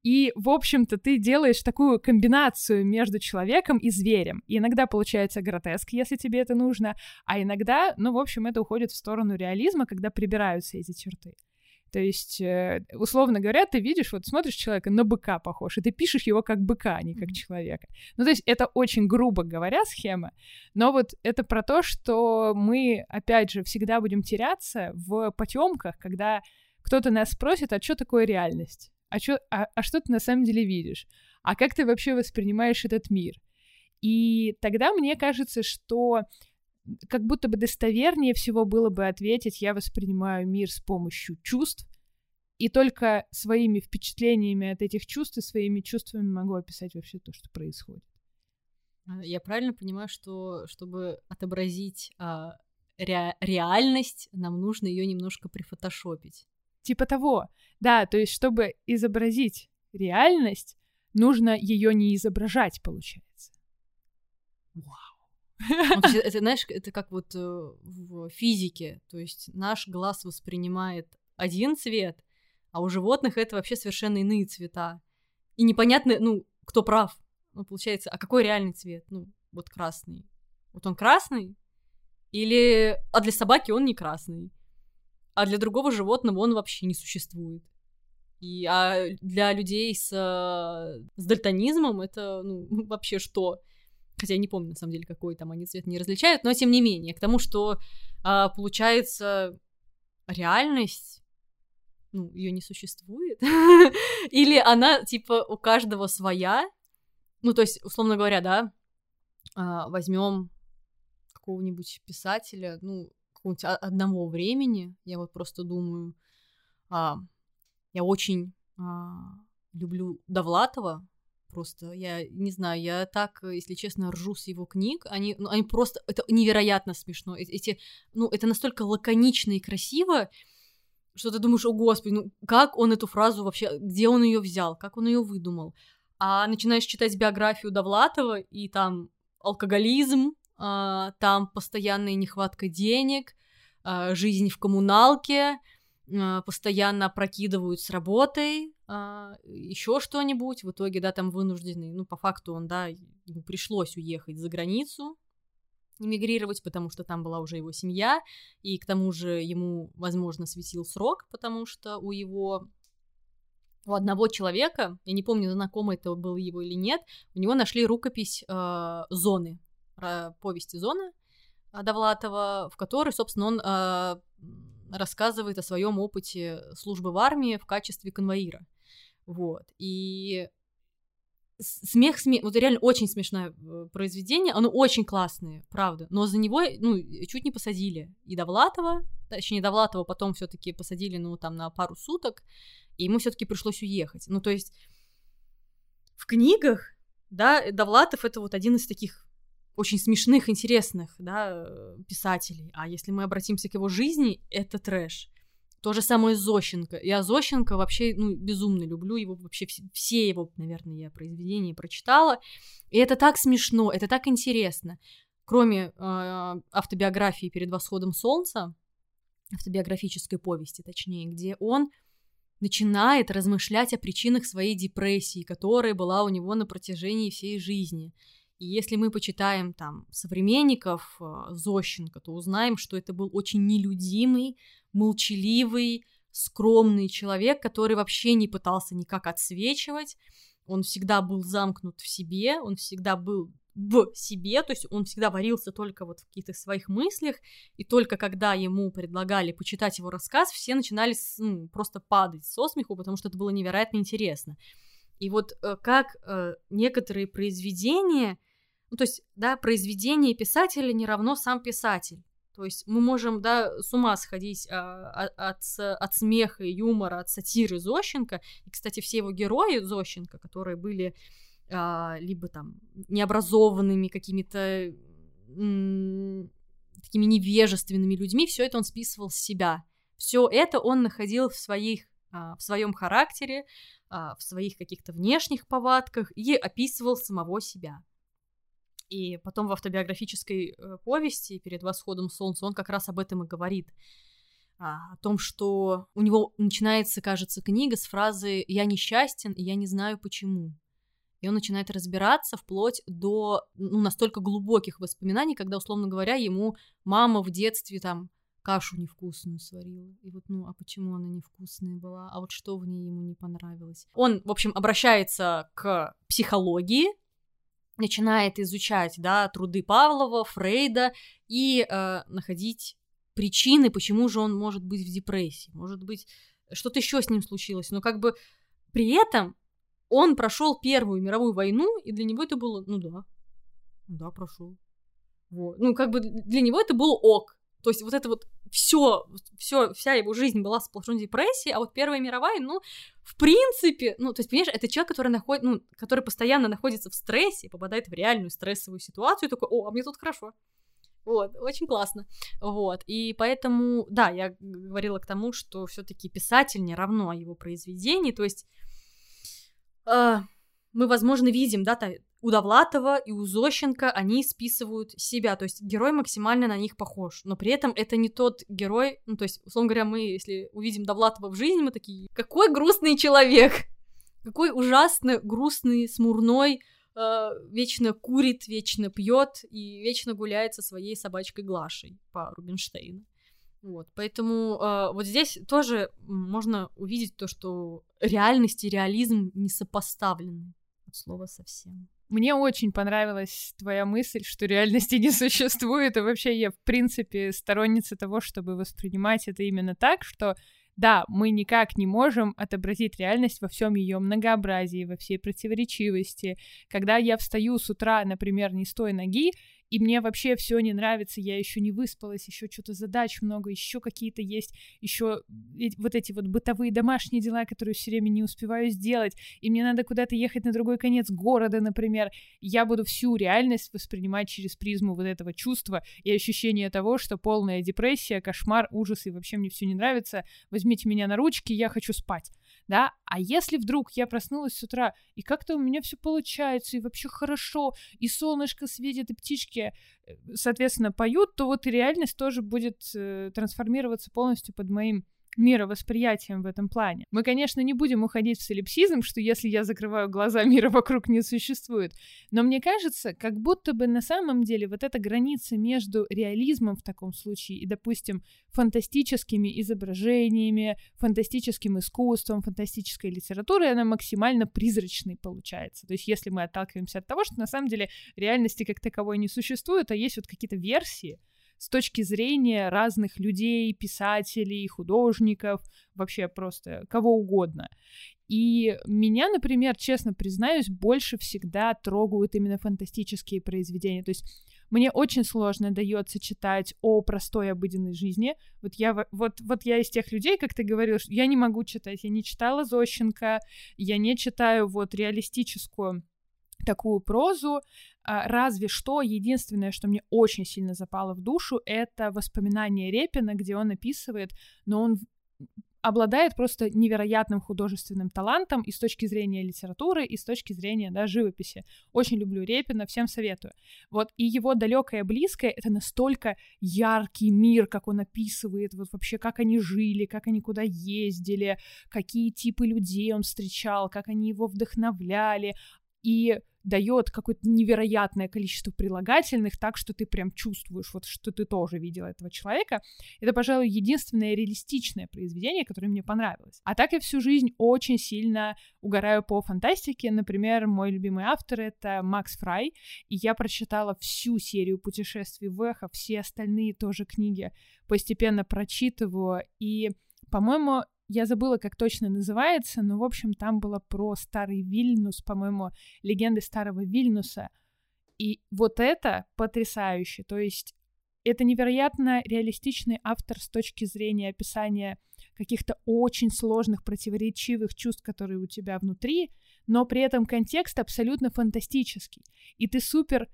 и, в общем-то, ты делаешь такую комбинацию между человеком и зверем. И иногда получается гротеск, если тебе это нужно, а иногда, ну, в общем, это уходит в сторону реализма, когда прибираются эти черты. То есть, э, условно говоря, ты видишь, вот смотришь человека, на быка похож, и ты пишешь его как быка, а не как человека. Ну, то есть это очень грубо говоря схема, но вот это про то, что мы, опять же, всегда будем теряться в потемках, когда кто-то нас спросит, а что такое реальность? А, чё, а, а что ты на самом деле видишь? А как ты вообще воспринимаешь этот мир? И тогда мне кажется, что как будто бы достовернее всего было бы ответить, я воспринимаю мир с помощью чувств, и только своими впечатлениями от этих чувств и своими чувствами могу описать вообще то, что происходит.
А, я правильно понимаю, что чтобы отобразить а, ре- реальность, нам нужно ее немножко прифотошопить?
Типа того. Да, то есть, чтобы изобразить реальность, нужно ее не изображать, получается.
Вау. Ну, это, знаешь, это как вот э, в физике. То есть наш глаз воспринимает один цвет, а у животных это вообще совершенно иные цвета. И непонятно, ну, кто прав. Ну, получается, а какой реальный цвет? Ну, вот красный. Вот он красный? Или... А для собаки он не красный а для другого животного он вообще не существует. И, а для людей с, с дальтонизмом это ну, вообще что? Хотя я не помню, на самом деле, какой там они цвет не различают, но тем не менее, к тому, что а, получается реальность, ну, ее не существует. Или она, типа, у каждого своя. Ну, то есть, условно говоря, да, а, возьмем какого-нибудь писателя, ну, какого-нибудь одного времени. Я вот просто думаю, а, я очень а, люблю Довлатова. Просто я не знаю, я так, если честно, ржу с его книг. Они, ну, они просто это невероятно смешно. Эти, ну, это настолько лаконично и красиво, что ты думаешь, о господи, ну как он эту фразу вообще, где он ее взял, как он ее выдумал. А начинаешь читать биографию Довлатова, и там алкоголизм, там постоянная нехватка денег, а, жизнь в коммуналке, э, постоянно прокидывают с работой, еще что-нибудь. В итоге, да, там вынуждены, ну, по факту он, да, ему пришлось уехать за границу, эмигрировать, потому что там была уже его семья, и к тому же ему, возможно, светил срок, потому что у его у одного человека, я не помню, знакомый это был его или нет, у него нашли рукопись э, «Зоны», повести «Зоны» Довлатова, в которой, собственно, он э, рассказывает о своем опыте службы в армии в качестве конвоира. Вот. И смех, смех, вот реально очень смешное э, произведение, оно очень классное, правда, но за него, ну, чуть не посадили и Довлатова, точнее, Довлатова потом все таки посадили, ну, там, на пару суток, и ему все-таки пришлось уехать. Ну, то есть в книгах, да, Довлатов это вот один из таких очень смешных, интересных, да, писателей. А если мы обратимся к его жизни, это трэш. То же самое Зощенко. Я Зощенко вообще, ну, безумно люблю его, вообще все, все его, наверное, я произведения прочитала. И это так смешно, это так интересно. Кроме э, автобиографии «Перед восходом солнца», автобиографической повести, точнее, где он начинает размышлять о причинах своей депрессии, которая была у него на протяжении всей жизни. И если мы почитаем там современников э, Зощенко, то узнаем, что это был очень нелюдимый, молчаливый, скромный человек, который вообще не пытался никак отсвечивать. Он всегда был замкнут в себе, он всегда был в себе, то есть он всегда варился только вот в каких-то своих мыслях, и только когда ему предлагали почитать его рассказ, все начинали ну, просто падать со смеху, потому что это было невероятно интересно. И вот э, как э, некоторые произведения, ну, то есть, да, произведение писателя не равно сам писатель. То есть мы можем, да, с ума сходить а, а, от, от смеха и юмора, от сатиры Зощенко. И, кстати, все его герои Зощенко, которые были а, либо там необразованными какими-то такими невежественными людьми, все это он списывал с себя. Все это он находил в своих а, в своем характере, в своих каких-то внешних повадках и описывал самого себя. И потом в автобиографической э, повести «Перед восходом солнца» он как раз об этом и говорит. А, о том, что у него начинается, кажется, книга с фразы «Я несчастен, и я не знаю почему». И он начинает разбираться вплоть до ну, настолько глубоких воспоминаний, когда, условно говоря, ему мама в детстве там кашу невкусную сварила. И вот, ну, а почему она невкусная была? А вот что в ней ему не понравилось? Он, в общем, обращается к психологии, начинает изучать, да, труды Павлова, Фрейда и э, находить причины, почему же он может быть в депрессии. Может быть, что-то еще с ним случилось. Но как бы при этом он прошел Первую мировую войну, и для него это было, ну да, да, прошел. Вот. Ну, как бы для него это было ок. То есть вот это вот все, все, вся его жизнь была сплошной депрессией, а вот Первая мировая, ну, в принципе, ну, то есть, понимаешь, это человек, который находит, ну, который постоянно находится в стрессе, попадает в реальную стрессовую ситуацию, и такой, о, а мне тут хорошо. Вот, очень классно. Вот, и поэтому, да, я говорила к тому, что все-таки писатель не равно его произведении, то есть э, мы, возможно, видим, да, у Довлатова и у Зощенко они списывают себя, то есть герой максимально на них похож, но при этом это не тот герой, ну, то есть, условно говоря, мы, если увидим Довлатова в жизни, мы такие, какой грустный человек, какой ужасно грустный, смурной, э, вечно курит, вечно пьет и вечно гуляет со своей собачкой Глашей по Рубинштейну. Вот, поэтому э, вот здесь тоже можно увидеть то, что реальность и реализм не сопоставлены от слова совсем.
Мне очень понравилась твоя мысль, что реальности не существует, и вообще я, в принципе, сторонница того, чтобы воспринимать это именно так, что да, мы никак не можем отобразить реальность во всем ее многообразии, во всей противоречивости. Когда я встаю с утра, например, не с той ноги, и мне вообще все не нравится, я еще не выспалась, еще что-то задач много, еще какие-то есть, еще вот эти вот бытовые домашние дела, которые все время не успеваю сделать, и мне надо куда-то ехать на другой конец города, например, я буду всю реальность воспринимать через призму вот этого чувства и ощущения того, что полная депрессия, кошмар, ужас, и вообще мне все не нравится, возьмите меня на ручки, я хочу спать да, а если вдруг я проснулась с утра, и как-то у меня все получается, и вообще хорошо, и солнышко светит, и птички, э, соответственно, поют, то вот и реальность тоже будет э, трансформироваться полностью под моим мировосприятием в этом плане. Мы, конечно, не будем уходить в солипсизм, что если я закрываю глаза, мира вокруг не существует. Но мне кажется, как будто бы на самом деле вот эта граница между реализмом в таком случае и, допустим, фантастическими изображениями, фантастическим искусством, фантастической литературой, она максимально призрачной получается. То есть если мы отталкиваемся от того, что на самом деле реальности как таковой не существует, а есть вот какие-то версии, с точки зрения разных людей, писателей, художников, вообще просто кого угодно. И меня, например, честно признаюсь, больше всегда трогают именно фантастические произведения. То есть мне очень сложно дается читать о простой обыденной жизни. Вот я, вот, вот я из тех людей, как ты говорил, что я не могу читать. Я не читала Зощенко, я не читаю вот реалистическую такую прозу. А, разве что единственное, что мне очень сильно запало в душу, это воспоминания Репина, где он описывает, но он обладает просто невероятным художественным талантом и с точки зрения литературы, и с точки зрения да, живописи. Очень люблю Репина, всем советую. Вот, и его далекое близкое — это настолько яркий мир, как он описывает, вот вообще, как они жили, как они куда ездили, какие типы людей он встречал, как они его вдохновляли, и дает какое-то невероятное количество прилагательных, так что ты прям чувствуешь, вот что ты тоже видел этого человека. Это, пожалуй, единственное реалистичное произведение, которое мне понравилось. А так я всю жизнь очень сильно угораю по фантастике. Например, мой любимый автор — это Макс Фрай, и я прочитала всю серию путешествий Эхо, все остальные тоже книги постепенно прочитываю, и по-моему, я забыла, как точно называется, но, в общем, там было про старый Вильнюс, по-моему, легенды старого Вильнюса. И вот это потрясающе. То есть это невероятно реалистичный автор с точки зрения описания каких-то очень сложных, противоречивых чувств, которые у тебя внутри, но при этом контекст абсолютно фантастический. И ты супер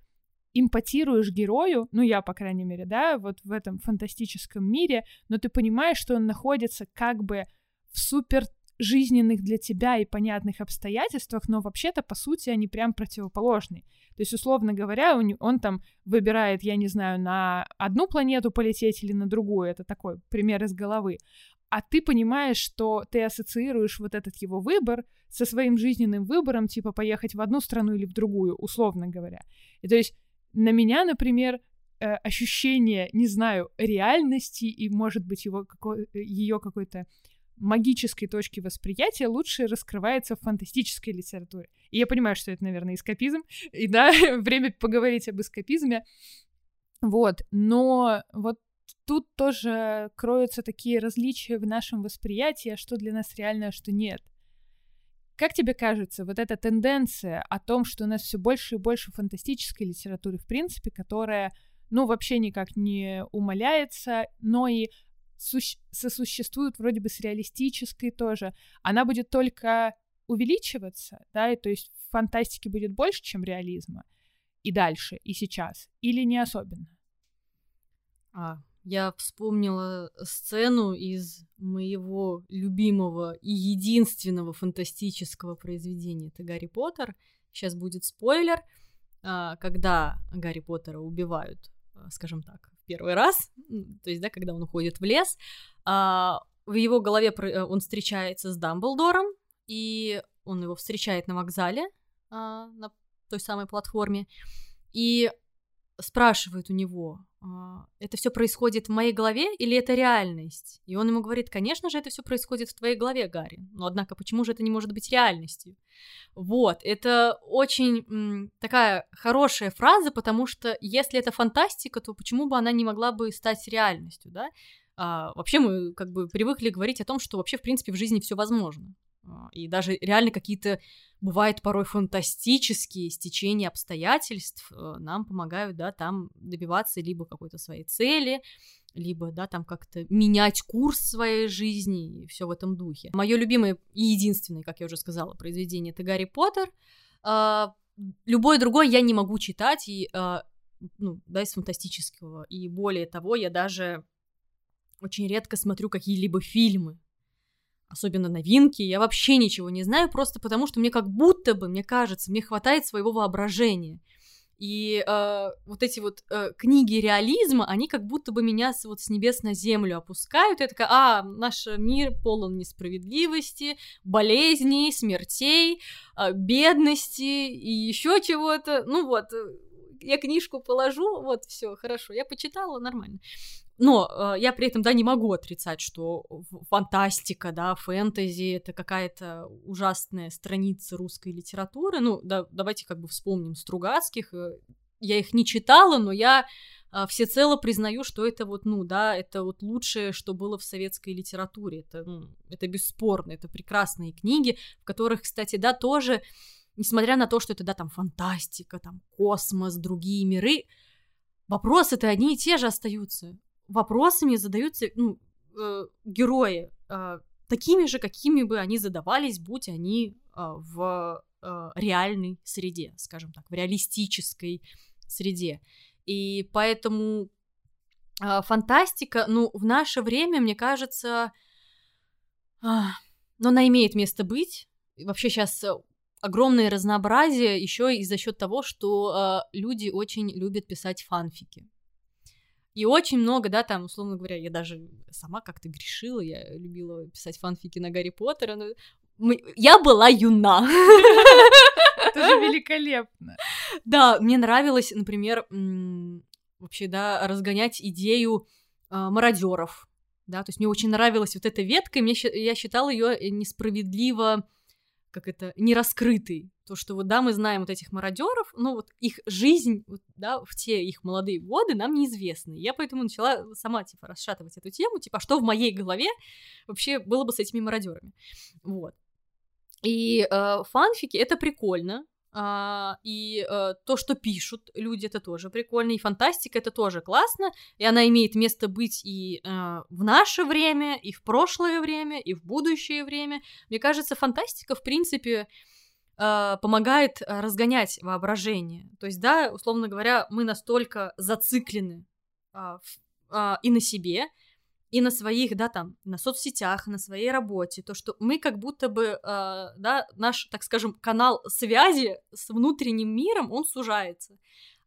импотируешь герою, ну я, по крайней мере, да, вот в этом фантастическом мире, но ты понимаешь, что он находится как бы в супер жизненных для тебя и понятных обстоятельствах, но вообще-то, по сути, они прям противоположные. То есть, условно говоря, он, он там выбирает, я не знаю, на одну планету полететь или на другую, это такой пример из головы, а ты понимаешь, что ты ассоциируешь вот этот его выбор со своим жизненным выбором, типа поехать в одну страну или в другую, условно говоря. И то есть на меня, например, э, ощущение, не знаю, реальности и, может быть, его какой- ее какой-то магической точки восприятия лучше раскрывается в фантастической литературе. И я понимаю, что это, наверное, эскапизм. И да, время поговорить об эскапизме. Вот, но вот тут тоже кроются такие различия в нашем восприятии, а что для нас реально, а что нет. Как тебе кажется, вот эта тенденция о том, что у нас все больше и больше фантастической литературы, в принципе, которая, ну, вообще никак не умаляется, но и сосуществует вроде бы с реалистической тоже, она будет только увеличиваться, да, и то есть фантастики будет больше, чем реализма и дальше, и сейчас, или не особенно?
А, я вспомнила сцену из моего любимого и единственного фантастического произведения. Это Гарри Поттер. Сейчас будет спойлер. А, когда Гарри Поттера убивают, а, скажем так, первый раз, то есть, да, когда он уходит в лес, а, в его голове э, он встречается с Дамблдором, и он его встречает на вокзале, а, на той самой платформе, и спрашивает у него, а, это все происходит в моей голове или это реальность? И он ему говорит, конечно же, это все происходит в твоей голове, Гарри. Но однако, почему же это не может быть реальностью? Вот, это очень такая хорошая фраза, потому что если это фантастика, то почему бы она не могла бы стать реальностью, да? А, вообще мы как бы привыкли говорить о том, что вообще в принципе в жизни все возможно. А, и даже реально какие-то бывают порой фантастические стечения обстоятельств э, нам помогают, да, там добиваться либо какой-то своей цели, либо, да, там как-то менять курс своей жизни и все в этом духе. Мое любимое и единственное, как я уже сказала, произведение это Гарри Поттер. А, любое другое я не могу читать, и, а, ну, да, из фантастического. И более того, я даже очень редко смотрю какие-либо фильмы особенно новинки, я вообще ничего не знаю, просто потому что мне как будто бы, мне кажется, мне хватает своего воображения. И э, вот эти вот э, книги реализма, они как будто бы меня с, вот с небес на землю опускают. Я такая, а, наш мир полон несправедливости, болезней, смертей, э, бедности и еще чего-то. Ну вот, э, я книжку положу, вот, все, хорошо, я почитала, нормально. Но э, я при этом, да, не могу отрицать, что фантастика, да, фэнтези — это какая-то ужасная страница русской литературы. Ну, да, давайте как бы вспомним Стругацких. Э, я их не читала, но я э, всецело признаю, что это вот, ну, да, это вот лучшее, что было в советской литературе. Это, ну, это бесспорно, это прекрасные книги, в которых, кстати, да, тоже, несмотря на то, что это, да, там, фантастика, там, космос, другие миры, вопросы-то одни и те же остаются вопросами задаются ну, э, герои э, такими же, какими бы они задавались, будь они э, в э, реальной среде, скажем так, в реалистической среде. И поэтому э, фантастика, ну, в наше время, мне кажется, э, но она имеет место быть. И вообще сейчас огромное разнообразие еще и за счет того, что э, люди очень любят писать фанфики. И очень много, да, там, условно говоря, я даже сама как-то грешила, я любила писать фанфики на Гарри Поттера, но я была юна.
Это же великолепно.
Да, мне нравилось, например, вообще, да, разгонять идею а, мародеров. Да, то есть мне очень нравилась вот эта ветка, и мне, я считала ее несправедливо как это, не раскрытый. То, что вот, да, мы знаем вот этих мародеров, но вот их жизнь, вот, да, в те их молодые годы нам неизвестна. Я поэтому начала сама, типа, расшатывать эту тему, типа, а что в моей голове вообще было бы с этими мародерами. Вот. И э, фанфики — это прикольно, а, и а, то, что пишут люди, это тоже прикольно. И фантастика это тоже классно. И она имеет место быть и а, в наше время, и в прошлое время, и в будущее время. Мне кажется, фантастика, в принципе, а, помогает разгонять воображение. То есть, да, условно говоря, мы настолько зациклены а, в, а, и на себе, и на своих, да, там, на соцсетях, на своей работе, то, что мы как будто бы, э, да, наш, так скажем, канал связи с внутренним миром, он сужается.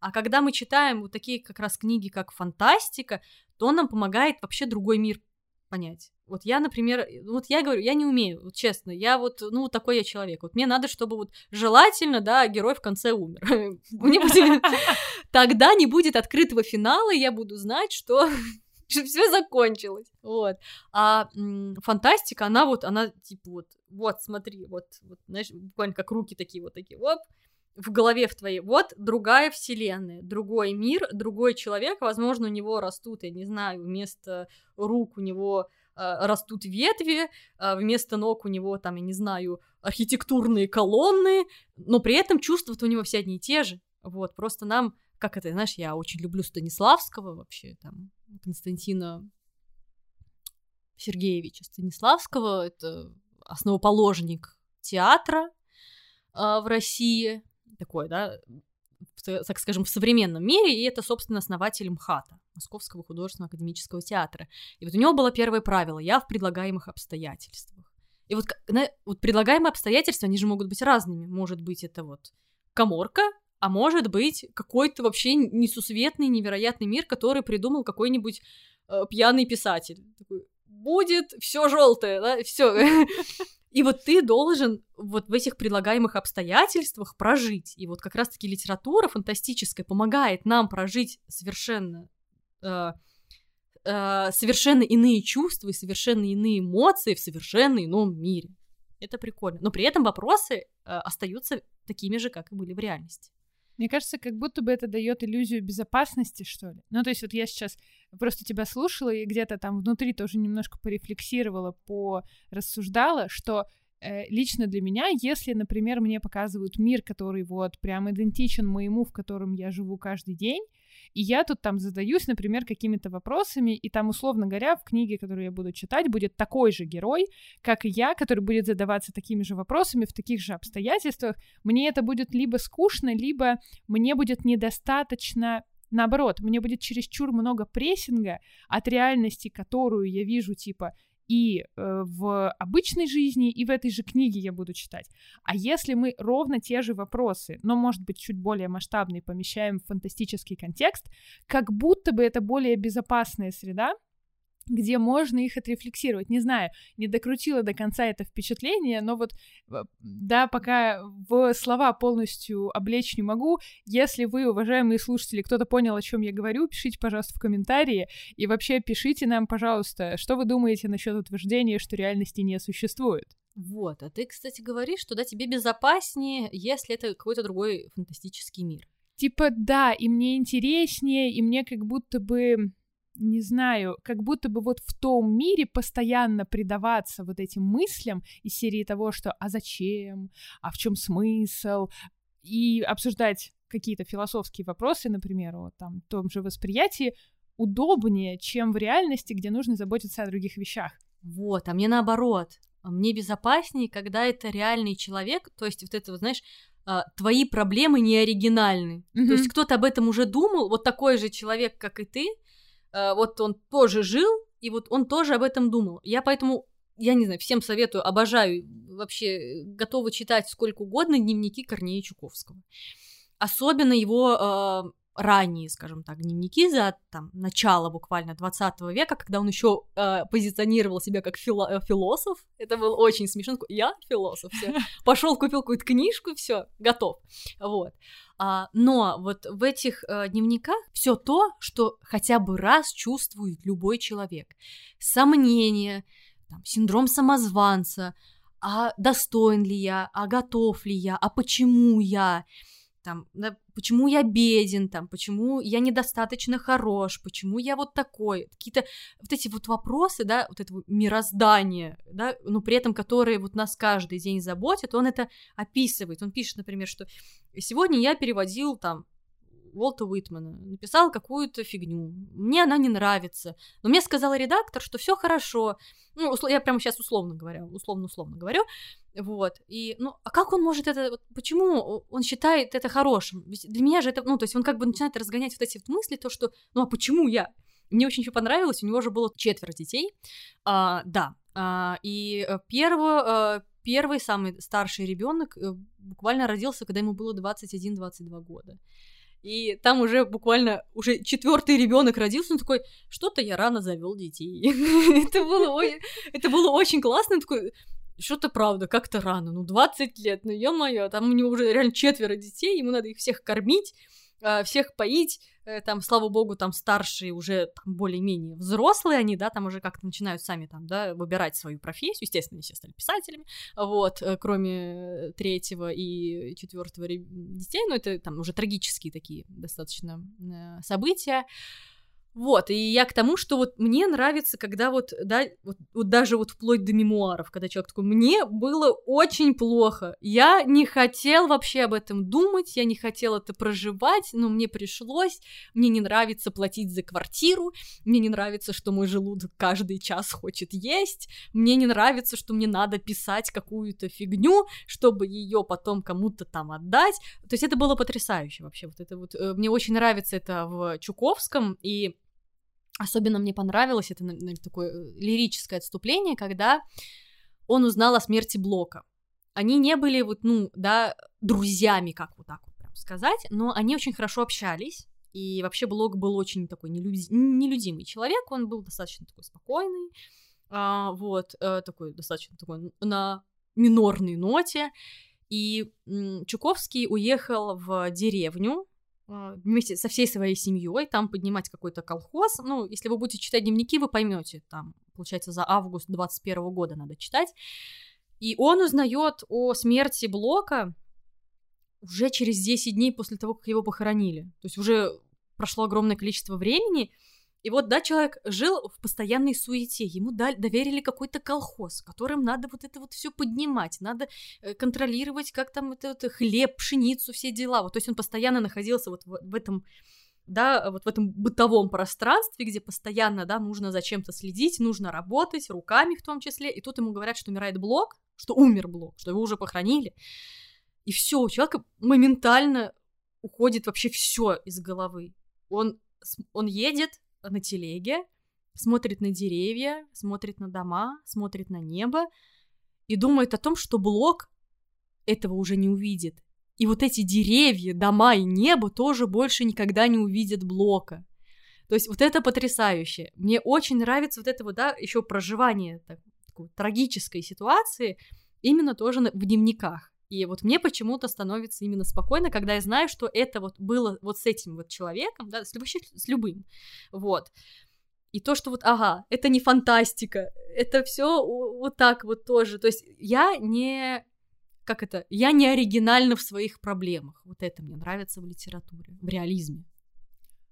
А когда мы читаем вот такие как раз книги, как фантастика, то он нам помогает вообще другой мир понять. Вот я, например, вот я говорю, я не умею, вот честно, я вот, ну, такой я человек. Вот мне надо, чтобы вот желательно, да, герой в конце умер. Тогда не будет открытого финала, и я буду знать, что все закончилось. Вот. А м, фантастика, она вот, она типа вот, вот, смотри, вот, вот, знаешь, буквально как руки такие вот такие, оп, в голове в твоей, вот другая вселенная, другой мир, другой человек, возможно, у него растут, я не знаю, вместо рук у него э, растут ветви, э, вместо ног у него там, я не знаю, архитектурные колонны, но при этом чувства-то у него все одни и те же. Вот, просто нам, как это, знаешь, я очень люблю Станиславского вообще, там, Константина Сергеевича Станиславского. Это основоположник театра э, в России, такой, да, так скажем, в современном мире, и это, собственно, основатель МХАТа, Московского художественного академического театра. И вот у него было первое правило «я в предлагаемых обстоятельствах». И вот, вот предлагаемые обстоятельства, они же могут быть разными. Может быть, это вот коморка, а может быть какой-то вообще несусветный, невероятный мир, который придумал какой-нибудь э, пьяный писатель. Будет все желтое, да, все. И вот ты должен вот в этих предлагаемых обстоятельствах прожить. И вот как раз-таки литература фантастическая помогает нам прожить совершенно э, э, совершенно иные чувства и совершенно иные эмоции в совершенно ином мире. Это прикольно. Но при этом вопросы э, остаются такими же, как и были в реальности.
Мне кажется, как будто бы это дает иллюзию безопасности, что ли. Ну, то есть вот я сейчас просто тебя слушала и где-то там внутри тоже немножко порефлексировала, порассуждала, что лично для меня, если, например, мне показывают мир, который вот прям идентичен моему, в котором я живу каждый день, и я тут там задаюсь, например, какими-то вопросами, и там, условно говоря, в книге, которую я буду читать, будет такой же герой, как и я, который будет задаваться такими же вопросами в таких же обстоятельствах, мне это будет либо скучно, либо мне будет недостаточно Наоборот, мне будет чересчур много прессинга от реальности, которую я вижу, типа, и э, в обычной жизни, и в этой же книге я буду читать. А если мы ровно те же вопросы, но, может быть, чуть более масштабные, помещаем в фантастический контекст, как будто бы это более безопасная среда, где можно их отрефлексировать. Не знаю, не докрутила до конца это впечатление, но вот, да, пока в слова полностью облечь не могу. Если вы, уважаемые слушатели, кто-то понял, о чем я говорю, пишите, пожалуйста, в комментарии. И вообще пишите нам, пожалуйста, что вы думаете насчет утверждения, что реальности не существует.
Вот, а ты, кстати, говоришь, что да, тебе безопаснее, если это какой-то другой фантастический мир.
Типа, да, и мне интереснее, и мне как будто бы не знаю, как будто бы вот в том мире постоянно предаваться вот этим мыслям из серии того, что «а зачем?», «а в чем смысл?», и обсуждать какие-то философские вопросы, например, о там, том же восприятии, удобнее, чем в реальности, где нужно заботиться о других вещах.
Вот, а мне наоборот. Мне безопаснее, когда это реальный человек, то есть вот это, вот, знаешь, а, твои проблемы не оригинальны. Mm-hmm. То есть кто-то об этом уже думал, вот такой же человек, как и ты, вот он тоже жил, и вот он тоже об этом думал. Я поэтому, я не знаю, всем советую, обожаю, вообще готова читать сколько угодно дневники Корнея Чуковского. Особенно его э, ранние, скажем так, дневники за там, начало буквально 20 века, когда он еще э, позиционировал себя как фило- э, философ. Это было очень смешно. Я философ, все. Пошел, купил какую-то книжку, все, готов. Вот. А, но вот в этих а, дневниках все то, что хотя бы раз чувствует любой человек. Сомнения, там, синдром самозванца, а достоин ли я, а готов ли я, а почему я, там, да, почему я беден, там, почему я недостаточно хорош, почему я вот такой, какие-то вот эти вот вопросы, да, вот этого мироздания, да, но при этом которые вот нас каждый день заботят, он это описывает, он пишет, например, что сегодня я переводил там Уолта Уитмана, написал какую-то фигню, мне она не нравится, но мне сказал редактор, что все хорошо, ну, я прямо сейчас условно говорю, условно-условно говорю, вот, и, ну, а как он может это, почему он считает это хорошим? Ведь для меня же это, ну, то есть он как бы начинает разгонять вот эти вот мысли, то, что, ну, а почему я? Мне очень еще понравилось, у него же было четверо детей, а, да, а, и э, первого, а, первый, самый старший ребенок э, буквально родился, когда ему было 21-22 года. И там уже буквально уже четвертый ребенок родился, он такой, что-то я рано завел детей. это было это было очень классно, такой, что-то правда, как-то рано, ну 20 лет, ну ё-моё, там у него уже реально четверо детей, ему надо их всех кормить, а, всех поить, там, слава богу, там старшие уже более-менее взрослые они, да, там уже как-то начинают сами там, да, выбирать свою профессию, естественно, они все стали писателями, вот, э, кроме третьего и четвертого детей, но это там уже трагические такие достаточно э, события, вот, и я к тому, что вот мне нравится, когда вот, да, вот, вот даже вот вплоть до мемуаров, когда человек такой, мне было очень плохо, я не хотел вообще об этом думать, я не хотел это проживать, но мне пришлось, мне не нравится платить за квартиру, мне не нравится, что мой желудок каждый час хочет есть, мне не нравится, что мне надо писать какую-то фигню, чтобы ее потом кому-то там отдать, то есть это было потрясающе вообще, вот это вот, э, мне очень нравится это в Чуковском, и Особенно мне понравилось это такое э, лирическое отступление, когда он узнал о смерти Блока. Они не были вот, ну, да, друзьями, как вот так вот прям сказать, но они очень хорошо общались. И вообще Блок был очень такой нелюди... нелюдимый человек, он был достаточно такой спокойный, а, вот, а, такой достаточно такой на минорной ноте. И Чуковский уехал в деревню, вместе со всей своей семьей, там поднимать какой-то колхоз. Ну, если вы будете читать дневники, вы поймете, там, получается, за август 21 года надо читать. И он узнает о смерти Блока уже через 10 дней после того, как его похоронили. То есть уже прошло огромное количество времени, и вот, да, человек жил в постоянной суете, ему доверили какой-то колхоз, которым надо вот это вот все поднимать, надо э, контролировать, как там это, это хлеб, пшеницу, все дела. Вот, то есть он постоянно находился вот в, в этом да, вот в этом бытовом пространстве, где постоянно, да, нужно за чем-то следить, нужно работать, руками в том числе, и тут ему говорят, что умирает Блок, что умер Блок, что его уже похоронили, и все, у человека моментально уходит вообще все из головы. Он, он едет на телеге, смотрит на деревья, смотрит на дома, смотрит на небо и думает о том, что Блок этого уже не увидит. И вот эти деревья, дома и небо тоже больше никогда не увидят Блока. То есть вот это потрясающе. Мне очень нравится вот это вот, да, еще проживание так, такой трагической ситуации именно тоже в дневниках. И вот мне почему-то становится именно спокойно, когда я знаю, что это вот было вот с этим вот человеком, да, с, вообще с любым, вот. И то, что вот, ага, это не фантастика, это все вот так вот тоже. То есть я не, как это, я не оригинальна в своих проблемах. Вот это мне нравится в литературе, в реализме.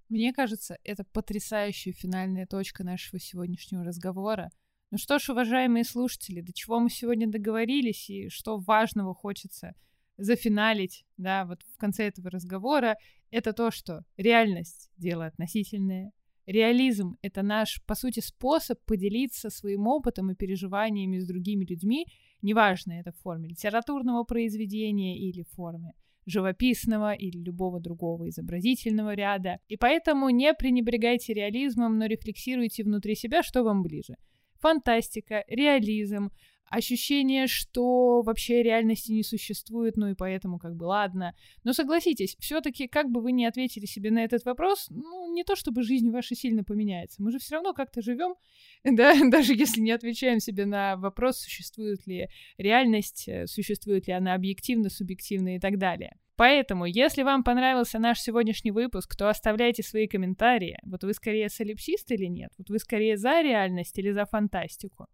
Мне кажется, это потрясающая финальная точка нашего сегодняшнего разговора. Ну что ж, уважаемые слушатели, до чего мы сегодня договорились и что важного хочется зафиналить, да, вот в конце этого разговора, это то, что реальность — дело относительное, реализм — это наш, по сути, способ поделиться своим опытом и переживаниями с другими людьми, неважно, это в форме литературного произведения или в форме живописного или любого другого изобразительного ряда. И поэтому не пренебрегайте реализмом, но рефлексируйте внутри себя, что вам ближе. Фантастика, реализм, ощущение, что вообще реальности не существует, ну и поэтому как бы ладно. Но согласитесь, все-таки как бы вы не ответили себе на этот вопрос, ну не то чтобы жизнь ваша сильно поменяется, мы же все равно как-то живем, да, даже если не отвечаем себе на вопрос, существует ли реальность, э, существует ли она объективно, субъективно и так далее. Поэтому, если вам понравился наш сегодняшний выпуск, то оставляйте свои комментарии. Вот вы скорее солипсист или нет? Вот вы скорее за реальность или за фантастику?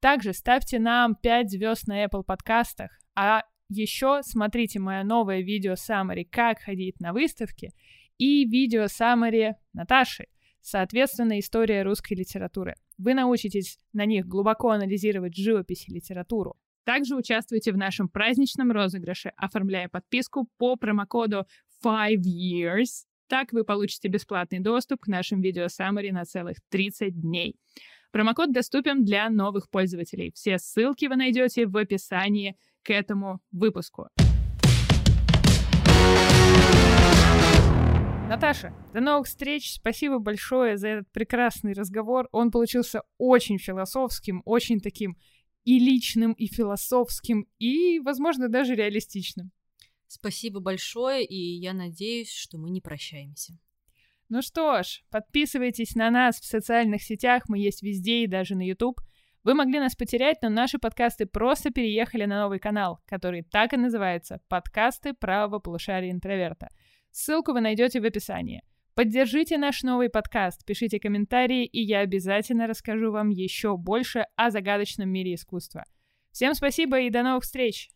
Также ставьте нам 5 звезд на Apple подкастах, а еще смотрите мое новое видео Summary «Как ходить на выставке» и видео Summary Наташи, соответственно, история русской литературы. Вы научитесь на них глубоко анализировать живопись и литературу. Также участвуйте в нашем праздничном розыгрыше, оформляя подписку по промокоду 5 years. Так вы получите бесплатный доступ к нашим видео Summary на целых 30 дней. Промокод доступен для новых пользователей. Все ссылки вы найдете в описании к этому выпуску. Наташа, до новых встреч. Спасибо большое за этот прекрасный разговор. Он получился очень философским, очень таким и личным, и философским, и, возможно, даже реалистичным.
Спасибо большое, и я надеюсь, что мы не прощаемся.
Ну что ж, подписывайтесь на нас в социальных сетях, мы есть везде и даже на YouTube. Вы могли нас потерять, но наши подкасты просто переехали на новый канал, который так и называется «Подкасты правого полушария интроверта». Ссылку вы найдете в описании. Поддержите наш новый подкаст, пишите комментарии, и я обязательно расскажу вам еще больше о загадочном мире искусства. Всем спасибо и до новых встреч!